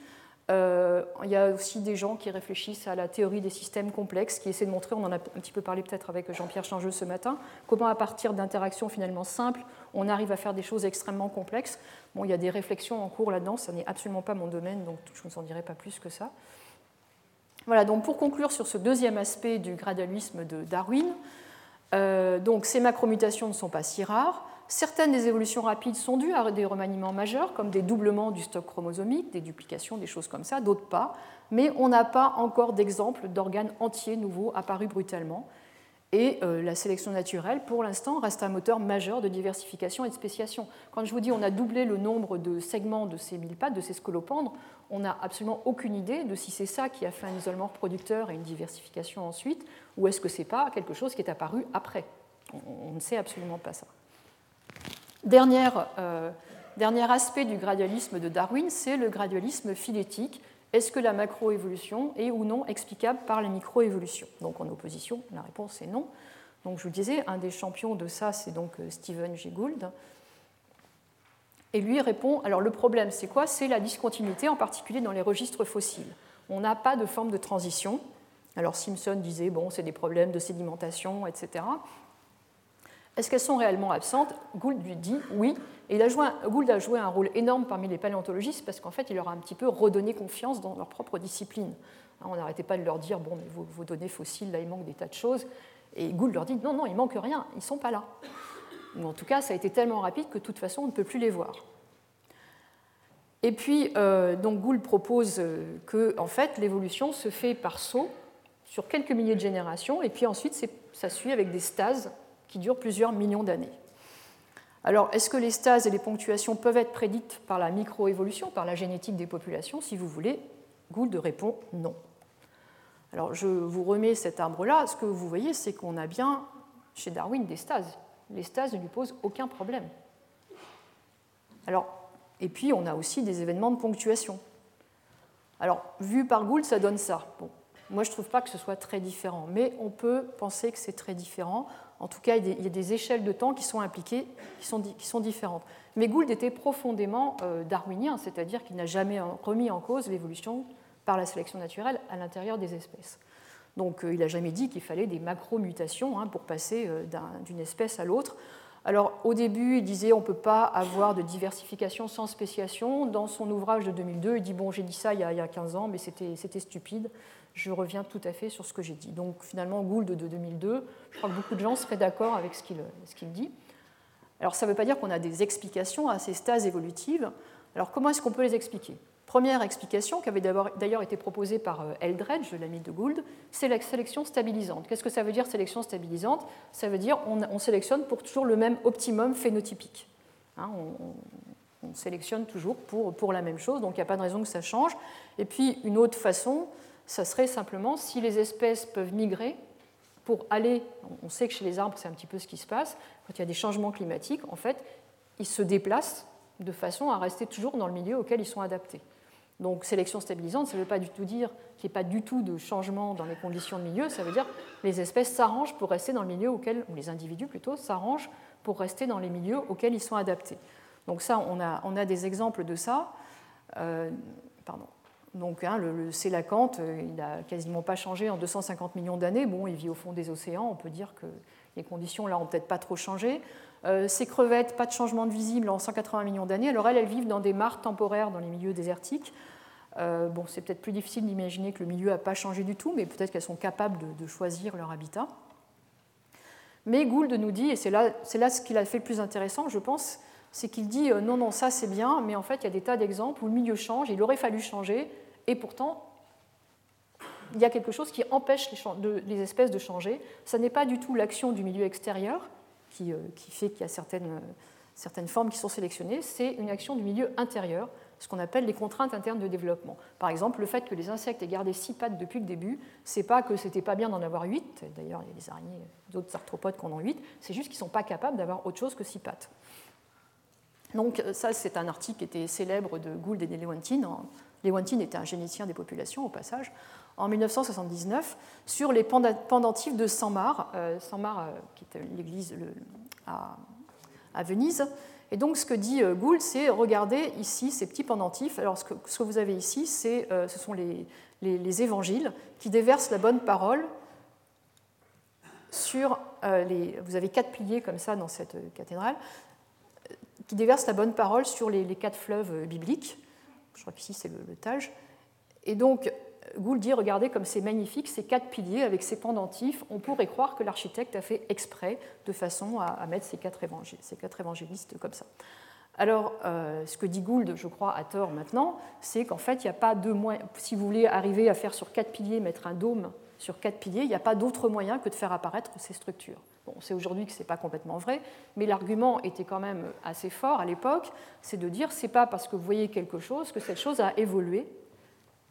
[SPEAKER 5] Euh, il y a aussi des gens qui réfléchissent à la théorie des systèmes complexes, qui essaient de montrer, on en a un petit peu parlé peut-être avec Jean-Pierre Changeux ce matin, comment à partir d'interactions finalement simples, on arrive à faire des choses extrêmement complexes. Bon, il y a des réflexions en cours là-dedans, ça n'est absolument pas mon domaine, donc je ne vous en dirai pas plus que ça. Voilà, donc pour conclure sur ce deuxième aspect du gradualisme de Darwin, euh, donc ces macromutations ne sont pas si rares. Certaines des évolutions rapides sont dues à des remaniements majeurs, comme des doublements du stock chromosomique, des duplications, des choses comme ça, d'autres pas. Mais on n'a pas encore d'exemple d'organes entiers nouveaux apparus brutalement. Et euh, la sélection naturelle, pour l'instant, reste un moteur majeur de diversification et de spéciation. Quand je vous dis on a doublé le nombre de segments de ces mille pattes, de ces scolopendres, on n'a absolument aucune idée de si c'est ça qui a fait un isolement reproducteur et une diversification ensuite, ou est-ce que c'est pas quelque chose qui est apparu après. on ne sait absolument pas ça. Euh, dernier aspect du gradualisme de Darwin, c'est le gradualisme phylétique. Est-ce que la macroévolution est ou non explicable par la microévolution Donc en opposition, la réponse est non. Donc je vous disais, un des champions de ça, c'est donc euh, Stephen Jay Gould. Et lui répond, alors le problème c'est quoi? C'est la discontinuité, en particulier dans les registres fossiles. On n'a pas de forme de transition. Alors Simpson disait, bon, c'est des problèmes de sédimentation, etc. Est-ce qu'elles sont réellement absentes? Gould lui dit oui. Et Gould a joué un rôle énorme parmi les paléontologistes parce qu'en fait, il leur a un petit peu redonné confiance dans leur propre discipline. Hein, on n'arrêtait pas de leur dire bon, mais vos, données fossiles, là, il manque des tas de choses. Et Gould leur dit non, non, il manque rien, ils ne sont pas là. Ou en tout cas, ça a été tellement rapide que de toute façon, on ne peut plus les voir. Et puis, euh, donc Gould propose euh, que en fait, l'évolution se fait par saut sur quelques milliers de générations, et puis ensuite, ça suit avec des stases qui durent plusieurs millions d'années. Alors, est-ce que les stases et les ponctuations peuvent être prédites par la microévolution, par la génétique des populations Si vous voulez, Gould répond non. Alors, je vous remets cet arbre-là. Ce que vous voyez, c'est qu'on a bien chez Darwin des stases. Les stases ne lui posent aucun problème. Alors, et puis, on a aussi des événements de ponctuation. Alors, vu par Gould, ça donne ça. Bon, moi, je ne trouve pas que ce soit très différent, mais on peut penser que c'est très différent. En tout cas, il y a des échelles de temps qui sont impliquées, qui sont, différentes. Mais Gould était profondément euh, darwinien, c'est-à-dire qu'il n'a jamais remis en cause l'évolution par la sélection naturelle à l'intérieur des espèces. Donc euh, il n'a jamais dit qu'il fallait des macro-mutations hein, pour passer euh, d'une espèce à l'autre. Alors au début, il disait on ne peut pas avoir de diversification sans spéciation. Dans son ouvrage de 2002, il dit bon j'ai dit ça y il y a 15 ans, mais c'était stupide je reviens tout à fait sur ce que j'ai dit. Donc finalement, Gould de 2002, je crois que beaucoup de gens seraient d'accord avec ce qu'il dit. Alors ça ne veut pas dire qu'on a des explications à ces stases évolutives. Alors comment est-ce qu'on peut les expliquer? Première explication, qui avait d'ailleurs été proposée par euh, Eldredge, l'ami de Gould, c'est la sélection stabilisante. Qu'est-ce que ça veut dire sélection stabilisante? Ça veut dire on, on, sélectionne pour toujours le même optimum phénotypique. Hein, on, on, sélectionne toujours pour, pour la même chose, donc il n'y a pas de raison que ça change. Et puis une autre façon, ça serait simplement si les espèces peuvent migrer pour aller, on sait que chez les arbres c'est un petit peu ce qui se passe, quand il y a des changements climatiques, en fait, ils se déplacent de façon à rester toujours dans le milieu auquel ils sont adaptés. Donc sélection stabilisante, ça ne veut pas du tout dire qu'il n'y ait pas du tout de changement dans les conditions de milieu, ça veut dire que les espèces s'arrangent pour rester dans le milieu auquel, ou les individus plutôt, s'arrangent pour rester dans les milieux auxquels ils sont adaptés. Donc ça, on a, on a des exemples de ça. Euh, pardon Donc hein, le, célacanthe, euh, il n'a quasiment pas changé en 250 millions d'années. Bon, il vit au fond des océans, on peut dire que les conditions là ont peut-être pas trop changé. Euh, ces crevettes, pas de changement de visible en 180 millions d'années. Alors elles, elles vivent dans des mares temporaires dans les milieux désertiques. Euh, bon, c'est peut-être plus difficile d'imaginer que le milieu n'a pas changé du tout, mais peut-être qu'elles sont capables de, choisir leur habitat. Mais Gould nous dit, et c'est là, là, ce qu'il a fait le plus intéressant, je pense, c'est qu'il dit non, non, ça c'est bien, mais en fait il y a des tas d'exemples où le milieu change, il aurait fallu changer, et pourtant, il y a quelque chose qui empêche les, espèces de changer. Ce n'est pas du tout l'action du milieu extérieur qui, euh, fait qu'il y a certaines, certaines formes qui sont sélectionnées, c'est une action du milieu intérieur, ce qu'on appelle les contraintes internes de développement. Par exemple, le fait que les insectes aient gardé six pattes depuis le début, c'est pas que c'était pas bien d'en avoir huit. D'ailleurs, il y a des araignées, d'autres arthropodes qui en ont huit. C'est juste qu'ils sont pas capables d'avoir autre chose que six pattes. Donc ça, c'est un article qui était célèbre de Gould et de Lewontin Lewontin était un généticien des populations, au passage, en 1979, sur les pendentifs de Saint-Marc, euh, Saint-Marc, euh, qui est l'église à, Venise. Et donc, ce que dit euh, Gould, c'est regardez ici ces petits pendentifs. Alors, ce que, vous avez ici, ce sont les, évangiles qui déversent la bonne parole sur les. Vous avez quatre piliers comme ça dans cette cathédrale, qui déversent la bonne parole sur les quatre fleuves bibliques je crois qu'ici c'est le, Tage. Et donc, Gould dit, regardez comme c'est magnifique, ces quatre piliers avec ces pendentifs, on pourrait croire que l'architecte a fait exprès de façon à, mettre ces quatre, ces quatre, évangélistes comme ça. Alors, euh, ce que dit Gould, je crois, à tort maintenant, c'est qu'en fait, il n'y a pas de moyen. Si vous voulez arriver à faire sur quatre piliers, mettre un dôme sur quatre piliers, il n'y a pas d'autre moyen que de faire apparaître ces structures. Bon, c'est aujourd'hui que ce n'est pas complètement vrai, mais l'argument était quand même assez fort à l'époque, c'est de dire c'est pas parce que vous voyez quelque chose que cette chose a évolué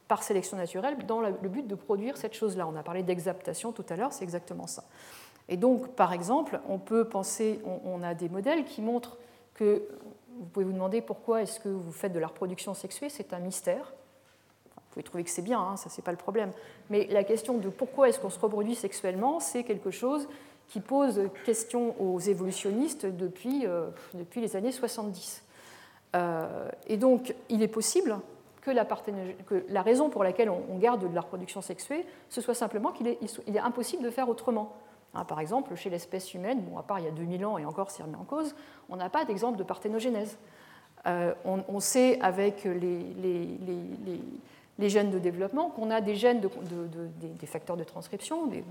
[SPEAKER 5] par sélection naturelle dans le but de produire cette chose-là. On a parlé d'exaptation tout à l'heure, c'est exactement ça. Et donc, par exemple, on peut penser, on, a des modèles qui montrent que vous pouvez vous demander pourquoi est-ce que vous faites de la reproduction sexuée, c'est un mystère. vous pouvez trouver que c'est bien, hein, ça c'est pas le problème. Mais la question de pourquoi est-ce qu'on se reproduit sexuellement, c'est quelque chose qui pose question aux évolutionnistes depuis, euh, depuis les années 70. Euh, et donc, il est possible que la, raison pour laquelle on, garde de la reproduction sexuée, ce soit simplement qu'il est, impossible de faire autrement. Hein, par exemple, chez l'espèce humaine, bon, à part il y a 2000 ans et encore c'est remis en cause, on n'a pas d'exemple de parthénogénèse. Euh, on, sait avec les gènes de développement, qu'on a des gènes, de, des facteurs de transcription, des,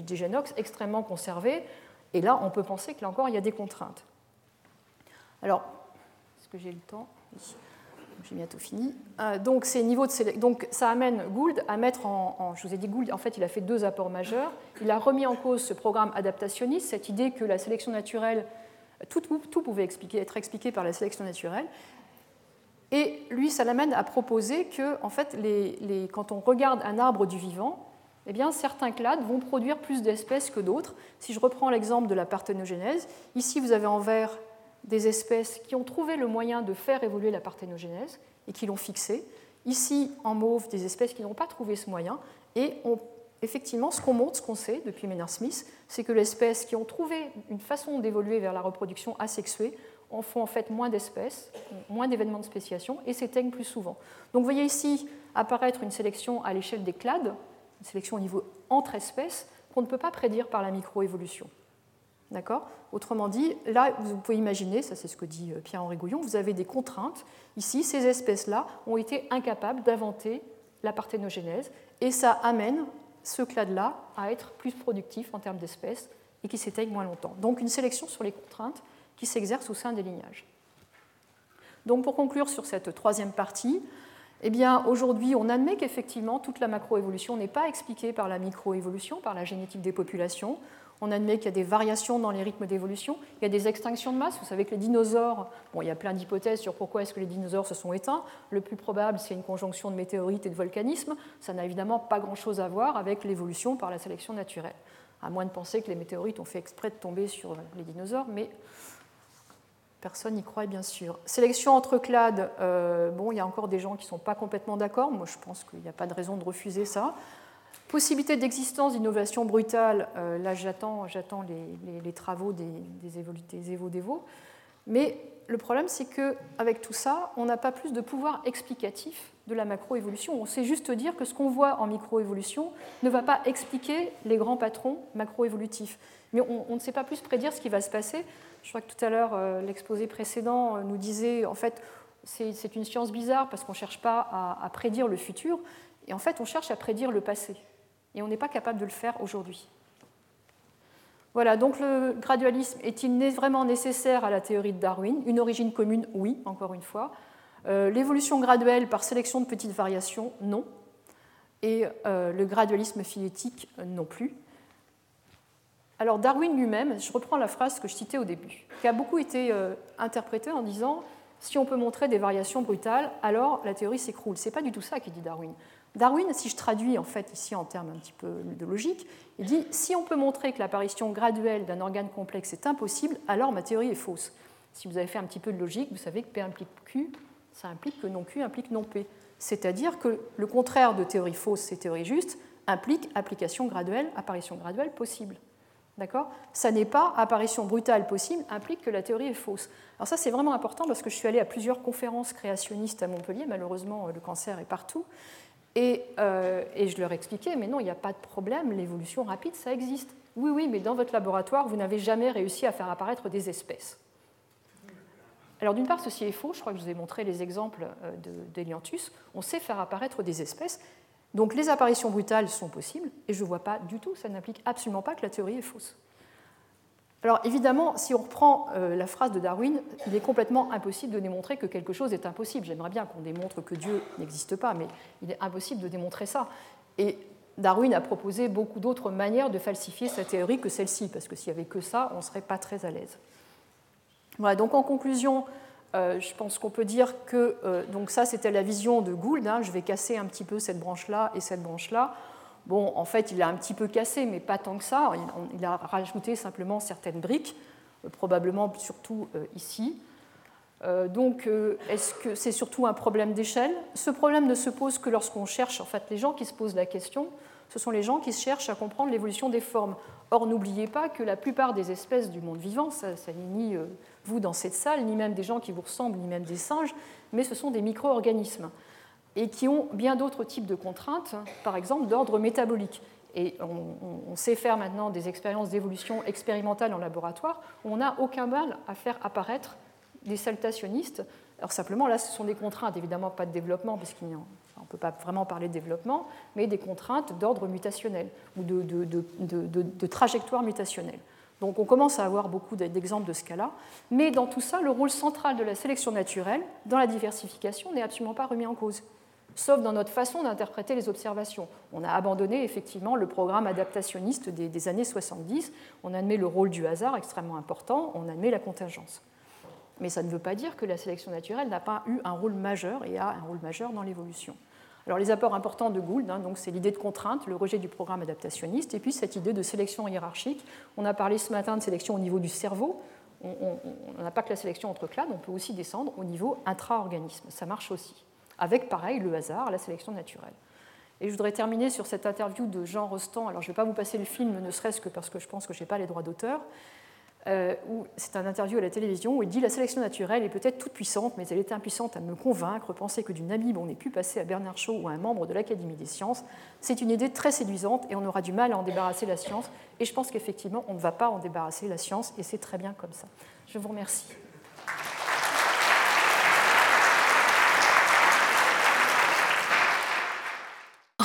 [SPEAKER 5] des, gènes OX extrêmement conservés. Et là, on peut penser que là encore, il y a des contraintes. Alors, est-ce que j'ai le temps J'ai bientôt fini. Euh, donc, ces niveaux de donc, ça amène Gould à mettre en, Je vous ai dit, Gould, en fait, il a fait deux apports majeurs. Il a remis en cause ce programme adaptationniste, cette idée que la sélection naturelle, tout, tout pouvait expliquer, être expliqué par la sélection naturelle. Et lui, ça l'amène à proposer que, en fait, quand on regarde un arbre du vivant, eh bien, certains clades vont produire plus d'espèces que d'autres. Si je reprends l'exemple de la parthénogénèse, ici vous avez en vert des espèces qui ont trouvé le moyen de faire évoluer la parthénogénèse et qui l'ont fixée. Ici, en mauve, des espèces qui n'ont pas trouvé ce moyen. Et effectivement, ce qu'on montre, ce qu'on sait depuis Maynard Smith, c'est que les espèces qui ont trouvé une façon d'évoluer vers la reproduction asexuée en font en fait moins d'espèces, moins d'événements de spéciation et s'éteignent plus souvent. Donc vous voyez ici apparaître une sélection à l'échelle des clades, une sélection au niveau entre espèces qu'on ne peut pas prédire par la microévolution. D'accord? Autrement dit, là, vous pouvez imaginer, ça c'est ce que dit euh, Pierre-Henri Gouillon, vous avez des contraintes. Ici, ces espèces-là ont été incapables d'inventer la parthénogénèse et ça amène ce clade-là à être plus productif en termes d'espèces et qui s'éteignent moins longtemps. Donc une sélection sur les contraintes qui s'exercent au sein des lignages. Donc pour conclure sur cette troisième partie, eh bien, aujourd'hui, on admet qu'effectivement, toute la macroévolution n'est pas expliquée par la microévolution, par la génétique des populations. On admet qu'il y a des variations dans les rythmes d'évolution, il y a des extinctions de masse. Vous savez que les dinosaures, bon, il y a plein d'hypothèses sur pourquoi est-ce que les dinosaures se sont éteints. Le plus probable, c'est une conjonction de météorites et de volcanisme. Ça n'a évidemment pas grand-chose à voir avec l'évolution par la sélection naturelle. À moins de penser que les météorites ont fait exprès de tomber sur les dinosaures, mais Personne n'y croit, bien sûr. Sélection entre clades, euh, bon, il y a encore des gens qui ne sont pas complètement d'accord. Moi, je pense qu'il n'y a pas de raison de refuser ça. Possibilité d'existence d'innovation brutale, euh, là, j'attends, j'attends les, travaux des, des, des évo-dévo. Mais le problème, c'est qu'avec tout ça, on n'a pas plus de pouvoir explicatif de la macroévolution. On sait juste dire que ce qu'on voit en microévolution ne va pas expliquer les grands patrons macroévolutifs. Mais on, ne sait pas plus prédire ce qui va se passer. Je crois que tout à l'heure, euh, l'exposé précédent euh, nous disait, en fait, c'est une science bizarre parce qu'on ne cherche pas à, prédire le futur, et en fait, on cherche à prédire le passé. Et on n'est pas capable de le faire aujourd'hui. Voilà, donc le gradualisme est-il vraiment nécessaire à la théorie de Darwin? Une origine commune, oui, encore une fois. Euh, l'évolution graduelle par sélection de petites variations, non. Et le gradualisme phylétique, non plus. Alors Darwin lui-même, je reprends la phrase que je citais au début, qui a beaucoup été euh, interprétée en disant si on peut montrer des variations brutales, alors la théorie s'écroule. Ce n'est pas du tout ça qui dit Darwin. Darwin, si je traduis en fait ici en termes un petit peu de logique, il dit si on peut montrer que l'apparition graduelle d'un organe complexe est impossible, alors ma théorie est fausse. Si vous avez fait un petit peu de logique, vous savez que P implique Q, ça implique que non Q implique non P. C'est-à-dire que le contraire de théorie fausse et théorie juste implique application graduelle, apparition graduelle possible. D'accord? Ça n'est pas apparition brutale possible, implique que la théorie est fausse. Alors ça, c'est vraiment important parce que je suis allée à plusieurs conférences créationnistes à Montpellier. Malheureusement, le cancer est partout. Et, euh, et je leur expliquais, mais non, il n'y a pas de problème, l'évolution rapide, ça existe. Oui, oui, mais dans votre laboratoire, vous n'avez jamais réussi à faire apparaître des espèces. Alors d'une part, ceci est faux, je crois que je vous ai montré les exemples euh, d'Elianthus, on sait faire apparaître des espèces, donc les apparitions brutales sont possibles, et je ne vois pas du tout, ça n'implique absolument pas que la théorie est fausse. Alors évidemment, si on reprend euh, la phrase de Darwin, il est complètement impossible de démontrer que quelque chose est impossible. J'aimerais bien qu'on démontre que Dieu n'existe pas, mais il est impossible de démontrer ça. Et Darwin a proposé beaucoup d'autres manières de falsifier sa théorie que celle-ci, parce que s'il n'y avait que ça, on ne serait pas très à l'aise. Voilà, donc en conclusion, euh, je pense qu'on peut dire que euh, donc ça c'était la vision de Gould. Hein. je vais casser un petit peu cette branche-là et cette branche-là. Bon, en fait, il a un petit peu cassé, mais pas tant que ça. Il, a rajouté simplement certaines briques, euh, probablement surtout ici. donc, est-ce que c'est surtout un problème d'échelle? Ce problème ne se pose que lorsqu'on cherche, en fait, les gens qui se posent la question, ce sont les gens qui cherchent à comprendre l'évolution des formes. Or, n'oubliez pas que la plupart des espèces du monde vivant, ça, ça ni euh, vous dans cette salle, ni même des gens qui vous ressemblent, ni même des singes, mais ce sont des micro-organismes et qui ont bien d'autres types de contraintes, par exemple d'ordre métabolique. Et on, sait faire maintenant des expériences d'évolution expérimentale en laboratoire où on n'a aucun mal à faire apparaître des saltationnistes. Alors simplement, là, ce sont des contraintes, évidemment pas de développement, puisqu'il on ne peut pas vraiment parler de développement, mais des contraintes d'ordre mutationnel ou de, trajectoire mutationnelle. Donc on commence à avoir beaucoup d'exemples de ce cas-là, mais dans tout ça, le rôle central de la sélection naturelle dans la diversification n'est absolument pas remis en cause, sauf dans notre façon d'interpréter les observations. On a abandonné effectivement le programme adaptationniste des, années 70, on admet le rôle du hasard extrêmement important, on admet la contingence. Mais ça ne veut pas dire que la sélection naturelle n'a pas eu un rôle majeur et a un rôle majeur dans l'évolution. Alors les apports importants de Gould, hein, c'est l'idée de contrainte, le rejet du programme adaptationniste, et puis cette idée de sélection hiérarchique. On a parlé ce matin de sélection au niveau du cerveau. On n'a pas que la sélection entre clades, on peut aussi descendre au niveau intra-organisme. Ça marche aussi. Avec, pareil, le hasard, la sélection naturelle. Et je voudrais terminer sur cette interview de Jean Rostand. Alors, je ne vais pas vous passer le film, ne serait-ce que parce que je pense que je n'ai pas les droits d'auteur, euh, c'est un interview à la télévision où il dit La sélection naturelle est peut-être toute puissante, mais elle est impuissante à me convaincre. Penser que d'une amibe on ait pu passer à Bernard Shaw ou à un membre de l'Académie des sciences, c'est une idée très séduisante et on aura du mal à en débarrasser la science. Et je pense qu'effectivement, on ne va pas en débarrasser la science et c'est très bien comme ça. Je vous remercie.